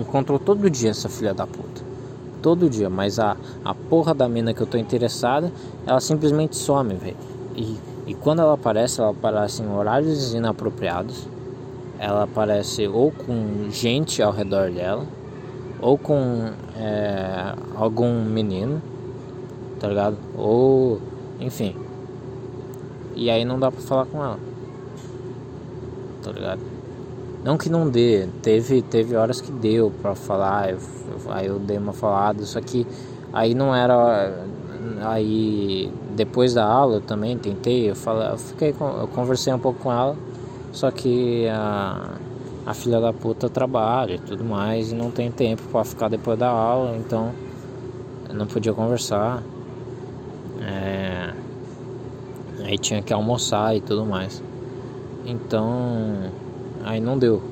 Encontrou todo dia essa filha da puta. Todo dia, mas a, a porra da mina que eu tô interessada, ela simplesmente some, velho. E, e quando ela aparece, ela aparece em horários inapropriados. Ela aparece ou com gente ao redor dela, ou com é, algum menino, tá ligado? Ou, enfim, e aí não dá pra falar com ela. Tá ligado? Não que não dê, teve, teve horas que deu pra falar, eu, aí eu dei uma falada, só que aí não era. Aí depois da aula eu também tentei, eu falei, eu fiquei eu conversei um pouco com ela, só que a, a filha da puta trabalha e tudo mais e não tem tempo para ficar depois da aula, então eu não podia conversar. É, Aí tinha que almoçar e tudo mais. Então, aí não deu.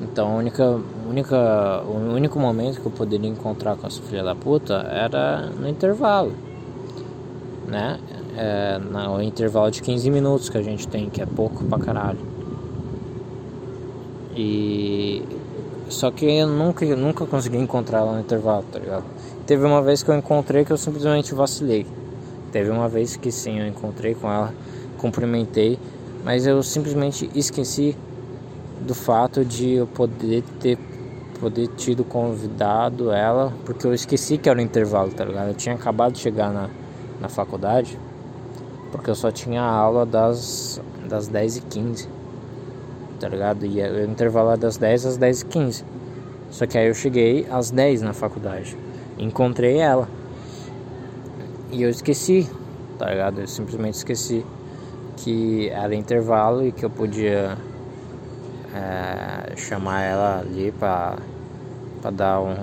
Então, a única, única, o único momento que eu poderia encontrar com essa filha da puta era no intervalo, né? É, no intervalo de 15 minutos que a gente tem, que é pouco pra caralho. E só que eu nunca, nunca consegui encontrar ela no intervalo, tá ligado? Teve uma vez que eu encontrei que eu simplesmente vacilei. Teve uma vez que sim, eu encontrei com ela, cumprimentei, mas eu simplesmente esqueci do fato de eu poder ter poder tido convidado ela, porque eu esqueci que era o intervalo, tá ligado? Eu tinha acabado de chegar na, na faculdade, porque eu só tinha aula das, das 10 e 15 tá ligado? E o intervalo é das 10 às 10 e 15 Só que aí eu cheguei às 10 na faculdade, encontrei ela. E eu esqueci, tá ligado? Eu simplesmente esqueci que era intervalo e que eu podia é, chamar ela ali pra, pra dar um,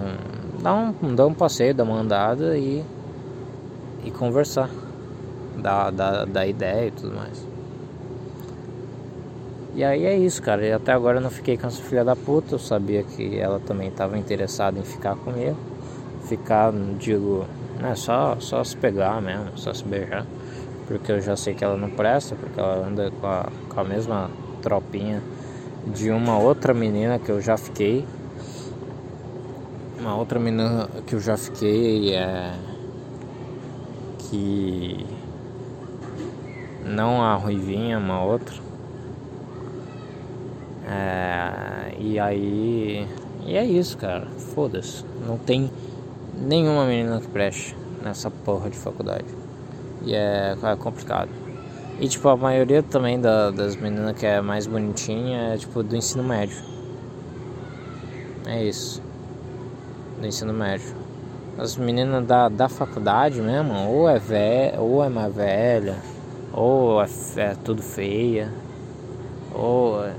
dar um dar um passeio, dar uma andada e, e conversar, dar, dar, dar ideia e tudo mais. E aí é isso, cara. E até agora eu não fiquei com essa filha da puta. Eu sabia que ela também estava interessada em ficar comigo. Ficar, digo, é só, só se pegar mesmo, só se beijar. Porque eu já sei que ela não presta, porque ela anda com a, com a mesma tropinha de uma outra menina que eu já fiquei. Uma outra menina que eu já fiquei é. Que. Não a Ruivinha, uma outra. É, e aí. E é isso, cara. Foda-se. Não tem nenhuma menina que preste nessa porra de faculdade. E é, é complicado. E tipo, a maioria também da, das meninas que é mais bonitinha é tipo do ensino médio. É isso. Do ensino médio. As meninas da, da faculdade mesmo, ou é velha, ou é mais velha, ou é, é tudo feia, ou é,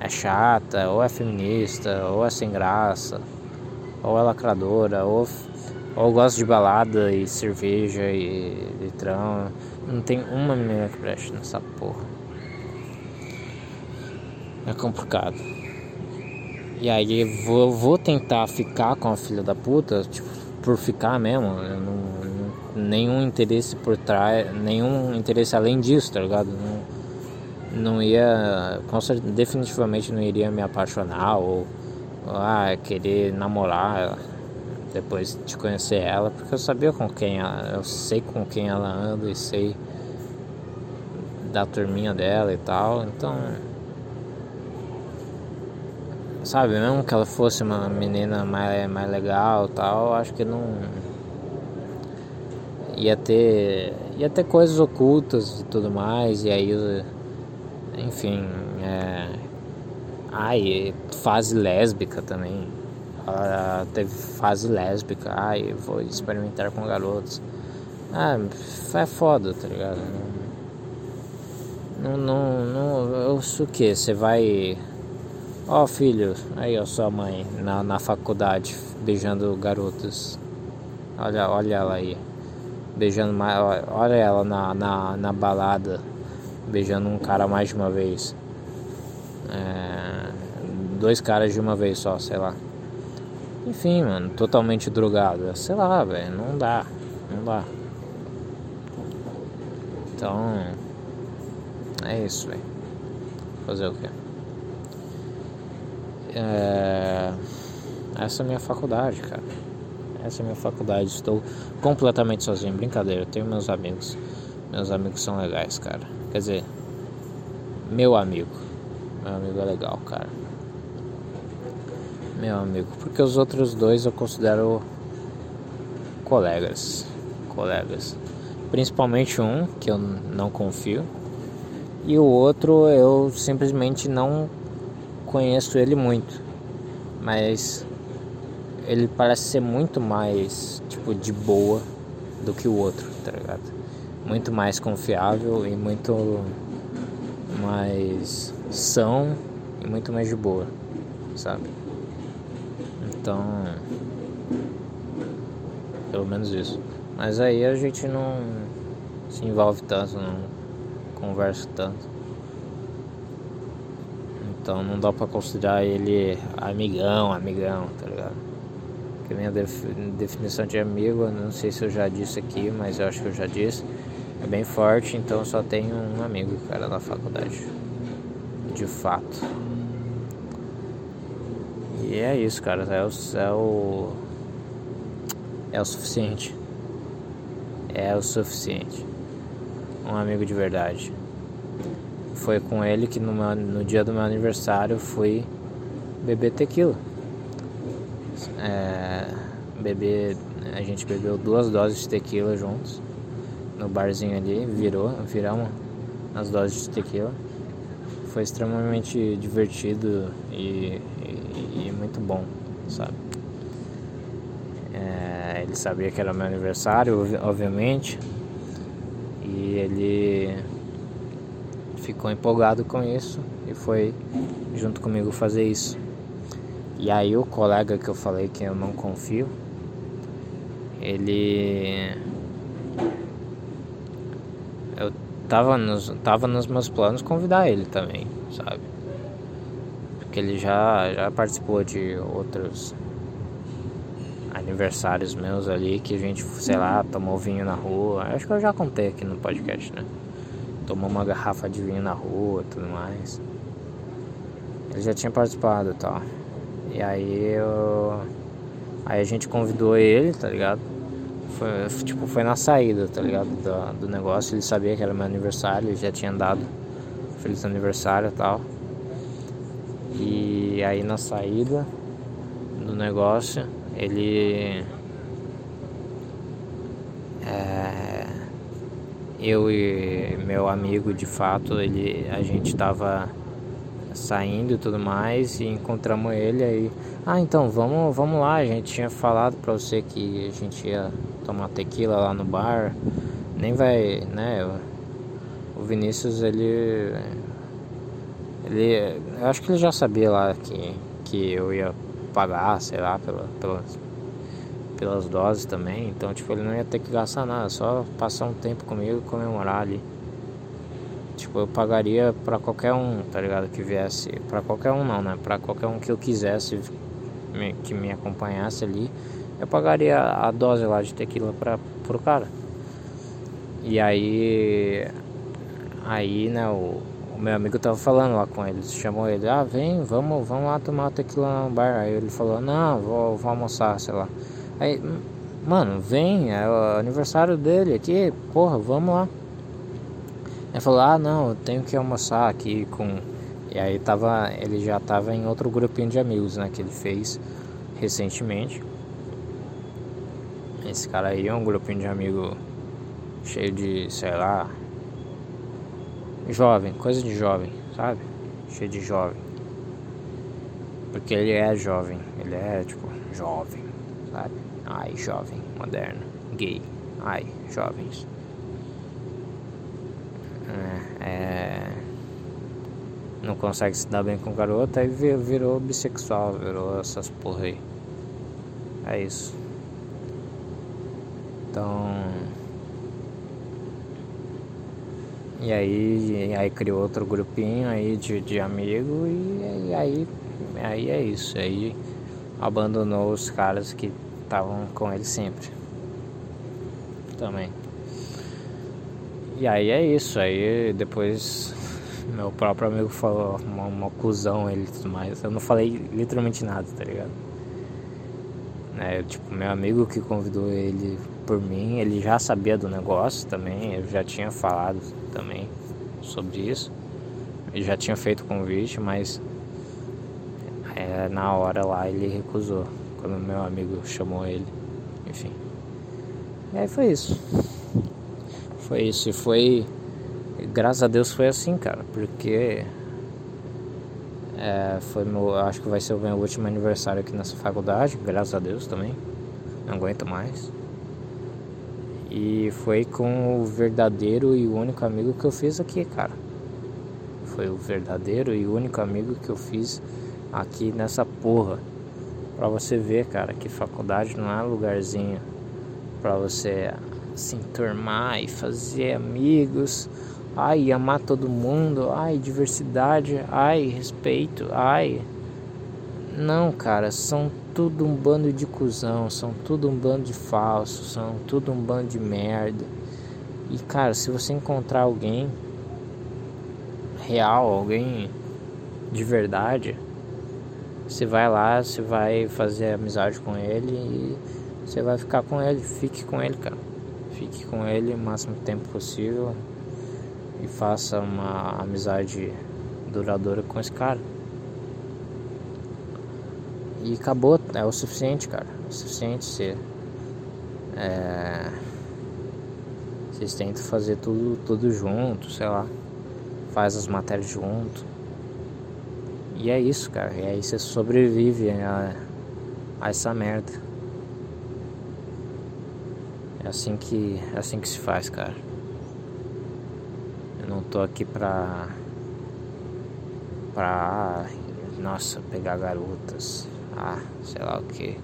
é chata, ou é feminista, ou é sem graça ou é lacradora, ou, ou gosta de balada e cerveja e litrão. Não tem uma menina que preste nessa porra. É complicado. E aí vou, vou tentar ficar com a filha da puta, tipo, por ficar mesmo. Não, não, nenhum interesse por trás, nenhum interesse além disso, tá ligado? Não, não ia, definitivamente não iria me apaixonar ou ah, querer namorar depois de conhecer ela, porque eu sabia com quem ela, eu sei com quem ela anda e sei da turminha dela e tal, então sabe, mesmo que ela fosse uma menina mais, mais legal tal, acho que não ia ter ia ter coisas ocultas e tudo mais, e aí enfim, é, Ai, fase lésbica também. Ela teve fase lésbica, ai, vou experimentar com garotos. Ah, é foda, tá ligado? Não, não, não, isso o que? Você vai. Ó, oh, filho, aí, ó, sua mãe na, na faculdade beijando garotas. Olha, olha ela aí. Beijando mais. Olha ela na, na, na balada. Beijando um cara mais de uma vez. É, dois caras de uma vez só, sei lá. Enfim, mano, totalmente drogado. Sei lá, velho, não dá. Não dá. Então. É isso, velho. Fazer o quê? É... Essa é a minha faculdade, cara. Essa é a minha faculdade. Estou completamente sozinho. Brincadeira, eu tenho meus amigos. Meus amigos são legais, cara. Quer dizer, meu amigo. Meu amigo é legal, cara. Meu amigo. Porque os outros dois eu considero colegas. Colegas. Principalmente um que eu não confio. E o outro eu simplesmente não conheço ele muito. Mas ele parece ser muito mais tipo de boa do que o outro, tá ligado? Muito mais confiável e muito mais são e muito mais de boa, sabe? Então, pelo menos isso. Mas aí a gente não se envolve tanto, não conversa tanto. Então não dá pra considerar ele amigão, amigão, tá ligado? que minha definição de amigo, não sei se eu já disse aqui, mas eu acho que eu já disse, é bem forte, então só tenho um amigo, cara, na faculdade. De fato. E é isso, cara, é o, é o, é o suficiente. É o suficiente. Um amigo de verdade. Foi com ele que no, meu, no dia do meu aniversário fui beber tequila é, beber, a gente bebeu duas doses de tequila juntos no barzinho ali, virou, viramos as doses de tequila. Foi extremamente divertido e, e, e muito bom, sabe? É, ele sabia que era meu aniversário, obviamente, e ele ficou empolgado com isso e foi junto comigo fazer isso. E aí o colega que eu falei que eu não confio, ele eu tava nos, tava nos meus planos convidar ele também, sabe? Porque ele já, já participou de outros aniversários meus ali que a gente, sei lá, tomou vinho na rua. Acho que eu já contei aqui no podcast, né? Tomou uma garrafa de vinho na rua tudo mais. Ele já tinha participado e tal. E aí eu. Aí a gente convidou ele, tá ligado? Foi, tipo, foi na saída, tá ligado? Do, do negócio. Ele sabia que era meu aniversário, ele já tinha dado feliz aniversário e tal. E aí na saída do negócio, ele. É, eu e meu amigo, de fato, ele, a gente tava saindo e tudo mais e encontramos ele aí. Ah, então vamos, vamos lá. A gente tinha falado pra você que a gente ia tomar tequila lá no bar. Nem vai, né? O Vinícius ele ele eu acho que ele já sabia lá que que eu ia pagar, sei lá, pela, pelas pelas doses também. Então, tipo, ele não ia ter que gastar nada, só passar um tempo comigo e comemorar ali. Tipo, eu pagaria para qualquer um, tá ligado? Que viesse. para qualquer um não, né? Pra qualquer um que eu quisesse me, que me acompanhasse ali. Eu pagaria a dose lá de tequila pra, pro cara. E aí. Aí, né, o, o meu amigo tava falando lá com ele, chamou ele, ah, vem, vamos, vamos lá tomar tequila no bar. Aí ele falou, não, vou, vou almoçar, sei lá. Aí, mano, vem, é o aniversário dele aqui, porra, vamos lá. Ele falou, ah não, eu tenho que almoçar aqui com. E aí tava. Ele já tava em outro grupinho de amigos, né? Que ele fez recentemente. Esse cara aí é um grupinho de amigo cheio de, sei lá. Jovem, coisa de jovem, sabe? Cheio de jovem. Porque ele é jovem, ele é tipo jovem, sabe? Ai, jovem, moderno, gay, ai, jovens. É, é, não consegue se dar bem com garota, aí virou bissexual, virou essas porra aí. É isso. Então. E aí, e aí criou outro grupinho aí de, de amigo e, e aí, aí é isso. Aí abandonou os caras que estavam com ele sempre. Também. E aí é isso. Aí depois meu próprio amigo falou uma, uma cuzão ele e tudo mais. Eu não falei literalmente nada, tá ligado? É, tipo, meu amigo que convidou ele por mim, ele já sabia do negócio também, eu já tinha falado também sobre isso. Ele já tinha feito o convite, mas é, na hora lá ele recusou, quando meu amigo chamou ele, enfim. E aí foi isso. Foi isso, e foi. Graças a Deus foi assim, cara, porque é, foi meu, acho que vai ser o meu último aniversário aqui nessa faculdade, graças a Deus também. Não aguento mais. E foi com o verdadeiro e único amigo que eu fiz aqui, cara. Foi o verdadeiro e único amigo que eu fiz aqui nessa porra. Pra você ver, cara, que faculdade não é lugarzinho pra você se enturmar e fazer amigos ai, amar todo mundo, ai, diversidade, ai, respeito, ai. Não, cara, são tudo um bando de cuzão, são tudo um bando de falsos, são tudo um bando de merda. E cara, se você encontrar alguém real, alguém de verdade, você vai lá, você vai fazer amizade com ele e você vai ficar com ele, fique com ele, cara. Fique com ele o máximo tempo possível e faça uma amizade duradoura com esse cara. E acabou, é o suficiente, cara. É o suficiente ser. É, vocês tentam fazer tudo, tudo junto, sei lá. Faz as matérias junto. E é isso, cara. E aí você sobrevive a, a essa merda. É assim que, é assim que se faz, cara não tô aqui pra. pra. nossa, pegar garotas. Ah, sei lá o que.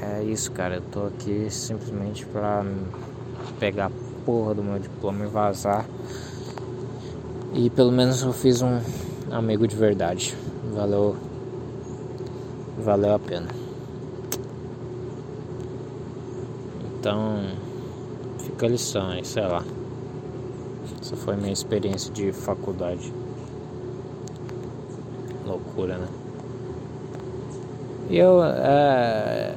É isso, cara. Eu tô aqui simplesmente pra pegar a porra do meu diploma e vazar. E pelo menos eu fiz um amigo de verdade. Valeu. Valeu a pena. Então fica a lição aí, sei lá. Essa foi minha experiência de faculdade. Loucura, né? E eu é,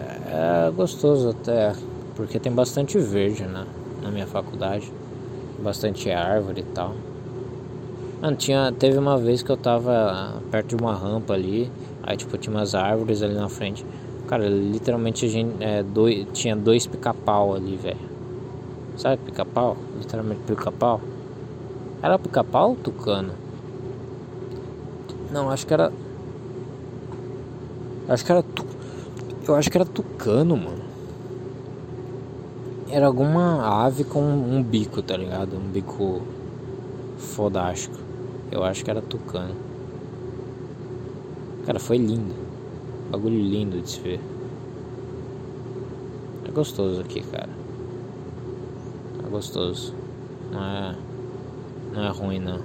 é gostoso até, porque tem bastante verde né, na minha faculdade, bastante árvore e tal. Mano, tinha, teve uma vez que eu tava perto de uma rampa ali, aí tipo tinha umas árvores ali na frente. Cara, literalmente a gente, é, dois, tinha dois pica-pau ali, velho. Sabe pica-pau? Literalmente pica-pau. Era pica-pau ou tucano? Não, acho que era. Acho que era. Tu... Eu acho que era tucano, mano. Era alguma ave com um bico, tá ligado? Um bico fodástico. Eu acho que era tucano. Cara, foi lindo. Bagulho lindo de se ver. É gostoso aqui, cara gostoso. Não é, não é ruim não.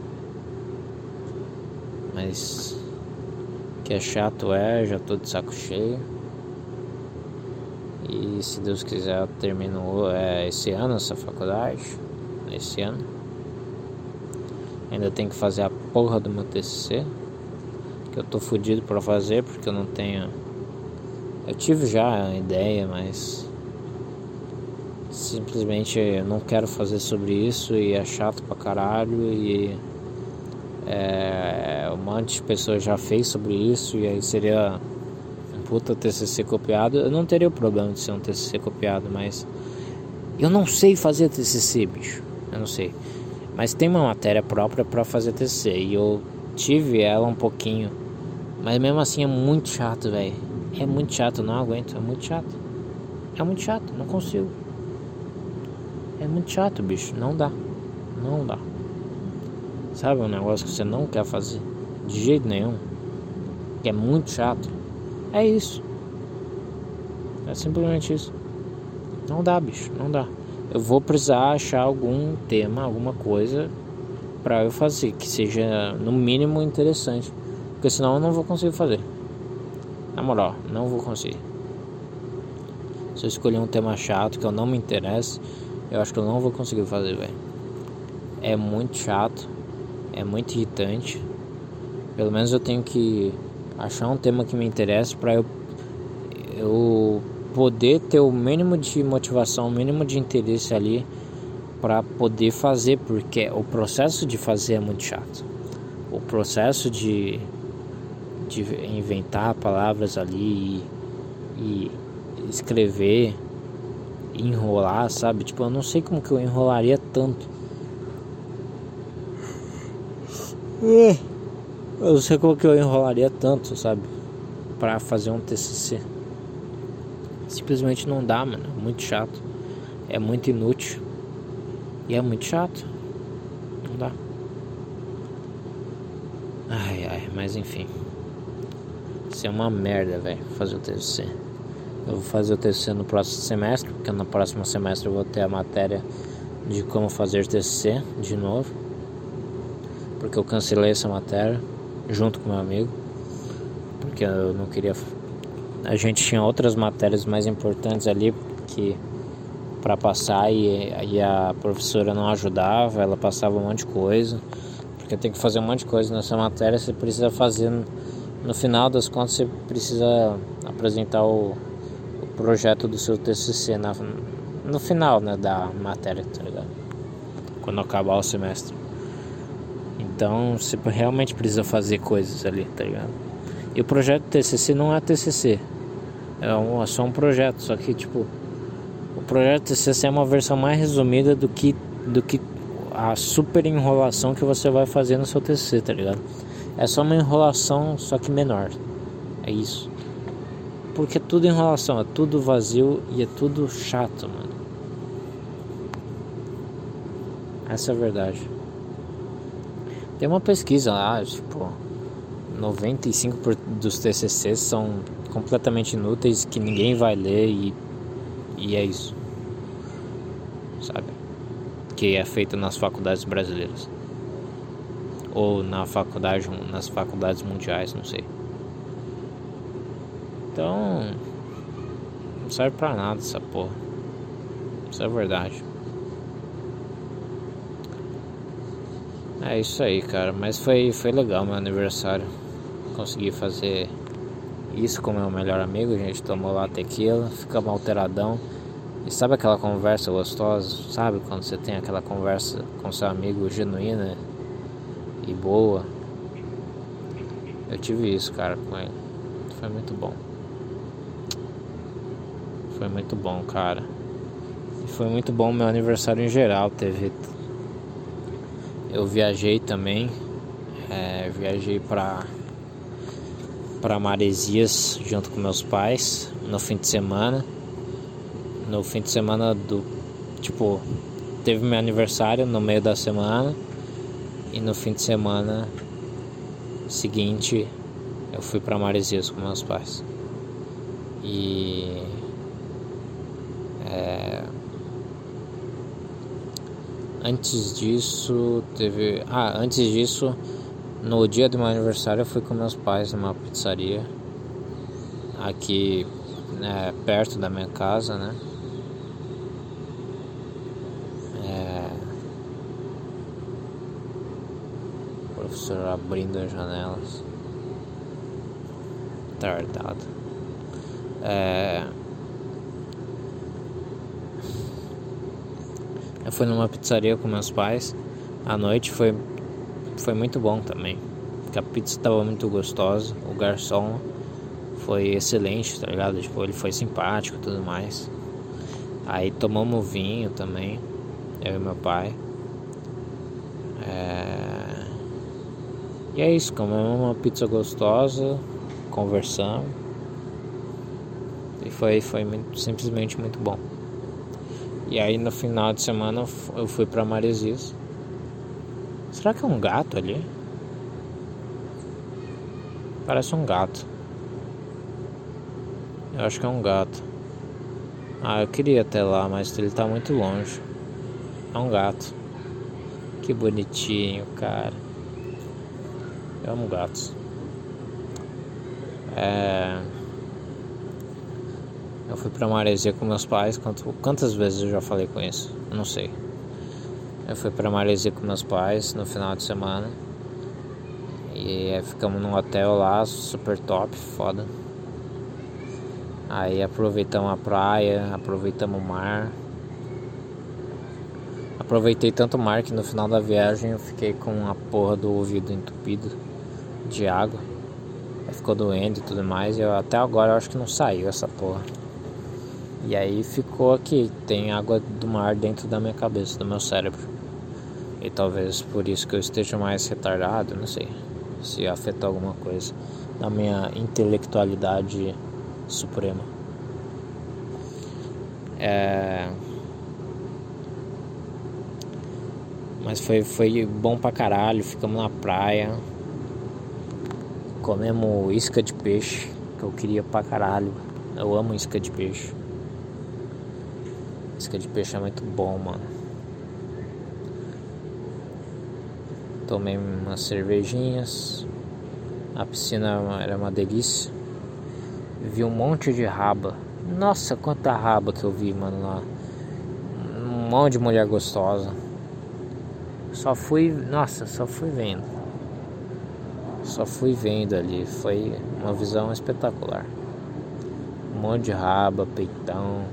Mas que é chato é, já tô de saco cheio. E se Deus quiser eu termino é, esse ano essa faculdade. Esse ano. Ainda tem que fazer a porra do meu TCC. Que eu tô fudido pra fazer porque eu não tenho. Eu tive já a ideia, mas simplesmente não quero fazer sobre isso e é chato pra caralho e é, um monte de pessoas já fez sobre isso e aí seria um puta TCC copiado. Eu não teria o problema de ser um TCC copiado, mas eu não sei fazer TCC, bicho. Eu não sei. Mas tem uma matéria própria para fazer TCC e eu tive ela um pouquinho. Mas mesmo assim é muito chato, velho. É muito chato, não aguento, é muito chato. É muito chato, não consigo. É muito chato, bicho, não dá. Não dá. Sabe um negócio que você não quer fazer? De jeito nenhum. Que é muito chato. É isso. É simplesmente isso. Não dá, bicho, não dá. Eu vou precisar achar algum tema, alguma coisa para eu fazer que seja no mínimo interessante, porque senão eu não vou conseguir fazer. Na moral, não vou conseguir. Se eu escolher um tema chato que eu não me interesse, eu acho que eu não vou conseguir fazer, velho. É muito chato, é muito irritante. Pelo menos eu tenho que achar um tema que me interesse para eu eu poder ter o mínimo de motivação, o mínimo de interesse ali para poder fazer, porque o processo de fazer é muito chato. O processo de, de inventar palavras ali e, e escrever, enrolar, sabe? Tipo, eu não sei como que eu enrolaria tanto. Eu não sei como que eu enrolaria tanto, sabe? Pra fazer um TCC. Simplesmente não dá, mano. É muito chato. É muito inútil. E é muito chato. Não dá. Ai, ai, mas enfim. Isso é uma merda, velho. Fazer o TCC. Eu vou fazer o TCC no próximo semestre, porque no próximo semestre eu vou ter a matéria de como fazer TCC de novo. Porque eu cancelei essa matéria junto com meu amigo. Porque eu não queria a gente tinha outras matérias mais importantes ali que para passar e, e, a professora não ajudava, ela passava um monte de coisa, porque tem que fazer um monte de coisa nessa matéria, você precisa fazer no final das contas você precisa apresentar o, o projeto do seu TCC na, no final né, da matéria, tá ligado? Quando acabar o semestre. Então você realmente precisa fazer coisas ali, tá ligado? E o projeto TCC não é TCC, é, um, é só um projeto, só que tipo o projeto TCC é uma versão mais resumida do que do que a super enrolação que você vai fazer no seu TCC, tá ligado? É só uma enrolação, só que menor. É isso. Porque é tudo enrolação, é tudo vazio e é tudo chato, mano. Essa é a verdade. Tem uma pesquisa lá, tipo, 95% dos TCCs são completamente inúteis que ninguém vai ler e, e é isso. Sabe? Que é feito nas faculdades brasileiras. Ou na faculdade, nas faculdades mundiais, não sei. Então, não serve pra nada essa porra. Isso é verdade. É isso aí, cara. Mas foi, foi legal meu aniversário consegui fazer isso com meu melhor amigo. A gente tomou lá tequila, ficamos alteradão. E sabe aquela conversa gostosa? Sabe quando você tem aquela conversa com seu amigo genuína e boa? Eu tive isso, cara, com ele. Foi muito bom. Foi muito bom, cara. E foi muito bom meu aniversário em geral. Teve. Eu viajei também. É, viajei pra para Maresias junto com meus pais no fim de semana. No fim de semana do tipo teve meu aniversário no meio da semana e no fim de semana seguinte eu fui para Maresias com meus pais. E é, antes disso teve ah antes disso no dia do meu aniversário eu fui com meus pais numa pizzaria aqui né, perto da minha casa, né? É... O professor abrindo as janelas. Tardado. É... Eu fui numa pizzaria com meus pais. À noite foi foi muito bom também. Porque a pizza estava muito gostosa, o garçom foi excelente, tá ligado? Tipo, ele foi simpático e tudo mais. Aí tomamos vinho também, eu e meu pai. É... E é isso, comemos uma pizza gostosa, conversamos. E foi, foi simplesmente muito bom. E aí no final de semana eu fui pra Maresias. Será que é um gato ali? Parece um gato. Eu acho que é um gato. Ah, eu queria até lá, mas ele tá muito longe. É um gato. Que bonitinho, cara. Eu amo gatos. É... Eu fui pra Maresia com meus pais. Quantas vezes eu já falei com isso? Não sei. Eu fui pra Maresia com meus pais no final de semana. E ficamos num hotel lá, super top, foda. Aí aproveitamos a praia, aproveitamos o mar. Aproveitei tanto o mar que no final da viagem eu fiquei com a porra do ouvido entupido de água. Aí ficou doendo e tudo mais. E eu, até agora eu acho que não saiu essa porra. E aí ficou aqui, tem água do mar dentro da minha cabeça, do meu cérebro. E talvez por isso que eu esteja mais retardado, não sei. Se afetou alguma coisa na minha intelectualidade suprema. É... Mas foi, foi bom pra caralho, ficamos na praia. Comemos isca de peixe, que eu queria pra caralho. Eu amo isca de peixe. Isca de peixe é muito bom, mano. Tomei umas cervejinhas. A piscina era uma delícia. Vi um monte de raba. Nossa, quanta raba que eu vi, mano, lá. Um monte de mulher gostosa. Só fui, nossa, só fui vendo. Só fui vendo ali. Foi uma visão espetacular. Um monte de raba, peitão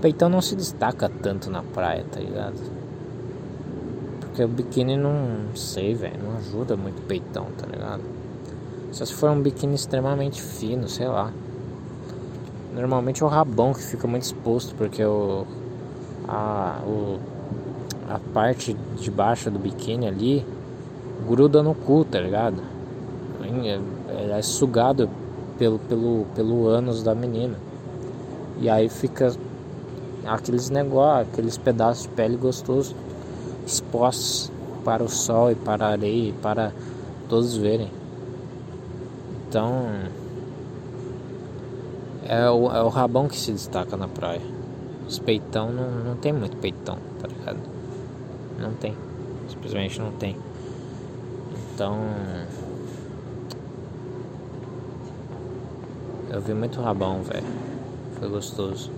peitão não se destaca tanto na praia, tá ligado? Porque o biquíni não sei, velho, não ajuda muito o peitão, tá ligado? Só se for um biquíni extremamente fino, sei lá. Normalmente é o rabão que fica muito exposto, porque o a, o, a parte de baixo do biquíni ali gruda no cu, tá ligado? É, é sugado pelo, pelo, pelo ânus da menina. E aí fica aqueles negócios, aqueles pedaços de pele gostosos expostos para o sol e para a areia e para todos verem. Então é o, é o rabão que se destaca na praia. Os peitão não, não tem muito peitão, tá ligado? Não tem. Simplesmente não tem. Então eu vi muito rabão, velho. Foi gostoso.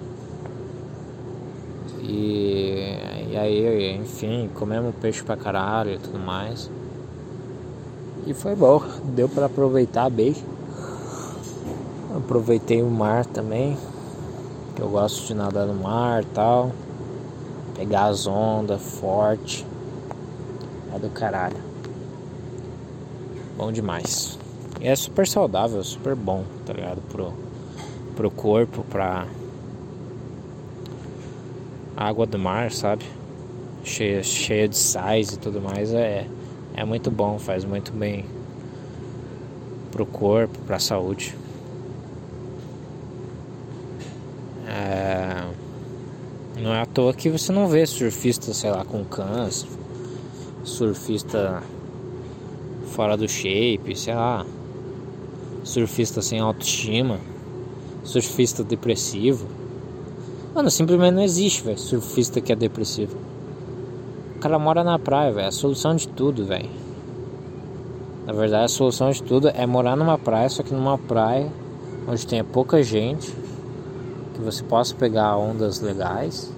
E, e aí, enfim, comemos peixe pra caralho e tudo mais. E foi bom, deu para aproveitar bem. Aproveitei o mar também. Que eu gosto de nadar no mar e tal. Pegar as ondas forte. É do caralho. Bom demais. E é super saudável, super bom, tá ligado? Pro, pro corpo, pra água do mar, sabe? Cheia, cheia de sais e tudo mais, é, é muito bom, faz muito bem pro corpo, pra saúde. É, não é à toa que você não vê surfista, sei lá, com câncer, surfista fora do shape, sei lá, surfista sem autoestima, surfista depressivo. Mano, simplesmente não existe, velho, surfista que é depressivo. O cara mora na praia, velho. A solução de tudo, velho. Na verdade, a solução de tudo é morar numa praia, só que numa praia onde tenha pouca gente, que você possa pegar ondas legais,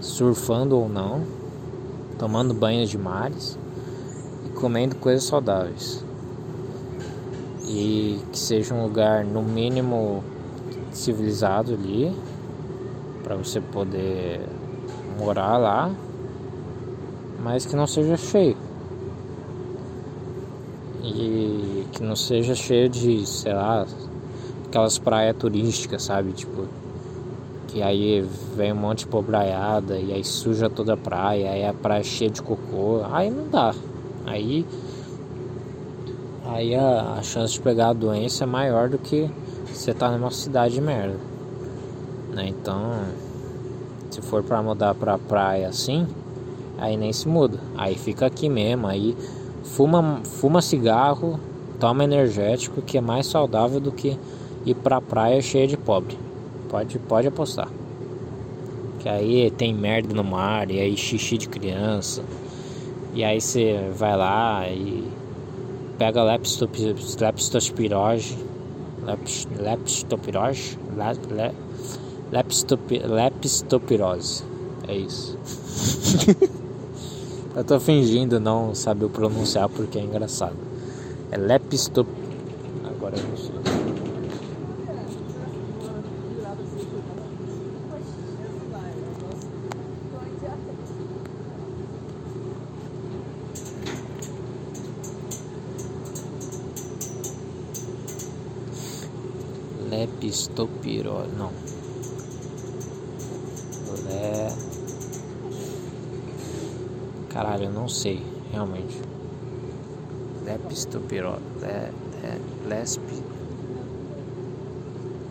surfando ou não, tomando banhos de mares e comendo coisas saudáveis. E que seja um lugar no mínimo civilizado ali para você poder morar lá, mas que não seja cheio. E que não seja cheio de, sei lá, aquelas praias turísticas, sabe? Tipo, que aí vem um monte de pobraiada e aí suja toda a praia, aí a praia é cheia de cocô. Aí não dá, Aí, aí a, a chance de pegar a doença é maior do que você tá numa cidade de merda. Né? Então, se for para mudar pra praia assim, aí nem se muda. Aí fica aqui mesmo, aí fuma, fuma cigarro, toma energético, que é mais saudável do que ir pra praia cheia de pobre. Pode, pode apostar. Que aí tem merda no mar, e aí xixi de criança. E aí você vai lá e pega leptospirose, leptospirose, leptopirose. É isso. Eu tô fingindo não saber pronunciar porque é engraçado. É leptop. Agora eu não sei. Leptopirose. Não. Le... Caralho, eu não sei, realmente. Leptopirose. Le... Le... Lesp...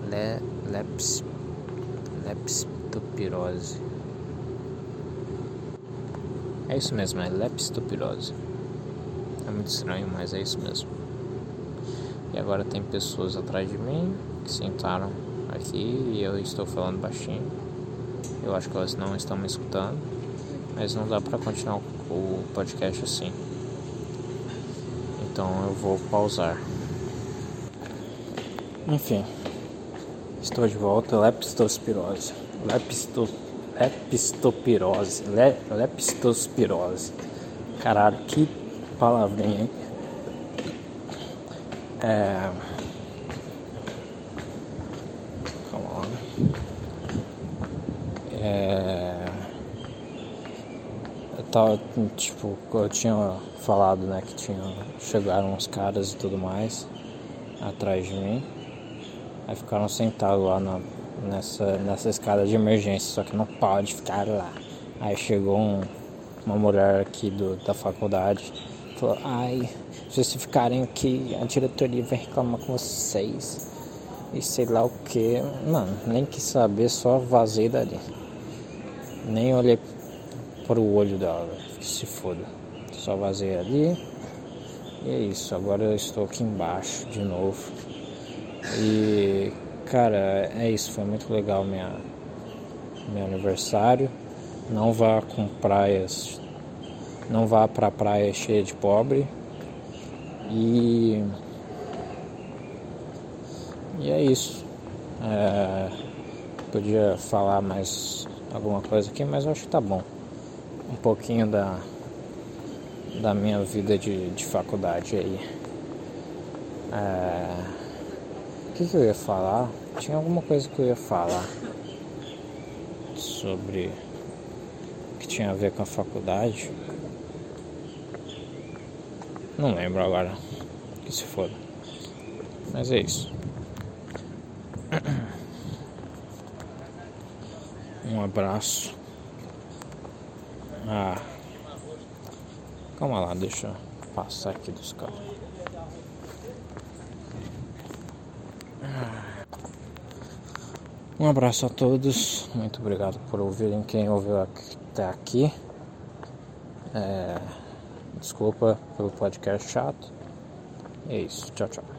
Le... Leps... Leptopirose. É isso mesmo, é leptopirose. É muito estranho, mas é isso mesmo. E agora tem pessoas atrás de mim que sentaram aqui e eu estou falando baixinho. Eu acho que elas não estão me escutando, mas não dá para continuar o podcast assim. Então eu vou pausar. Enfim, estou de volta. Leptospirose. Lepsto, leptopirose. Le, leptospirose. Caralho, que palavrinha, hein? É... Calma lá. É... Tava, tipo, eu tinha falado, né, que tinha, chegaram uns caras e tudo mais atrás de mim. Aí ficaram sentados lá na, nessa, nessa escada de emergência, só que não pode ficar lá. Aí chegou um, uma mulher aqui do, da faculdade, falou, ai, se vocês ficarem aqui, a diretoria vai reclamar com vocês. E sei lá o que. Mano, nem quis saber, só vazei dali. Nem olhei pro olho dela, que se foda. Só vazei ali. E é isso, agora eu estou aqui embaixo de novo. E cara, é isso, foi muito legal minha, meu aniversário. Não vá com praias, não vá pra praia cheia de pobre. E, e é isso. É, podia falar mais alguma coisa aqui, mas acho que tá bom. Um pouquinho da, da minha vida de, de faculdade aí. É, o que, que eu ia falar? Tinha alguma coisa que eu ia falar sobre que tinha a ver com a faculdade. Não lembro agora. Que se foda. Mas é isso. Um abraço. Ah. Calma lá, deixa eu passar aqui dos caras. Um abraço a todos. Muito obrigado por ouvirem quem ouviu até aqui. É... Desculpa pelo podcast chato. É isso. Tchau, tchau.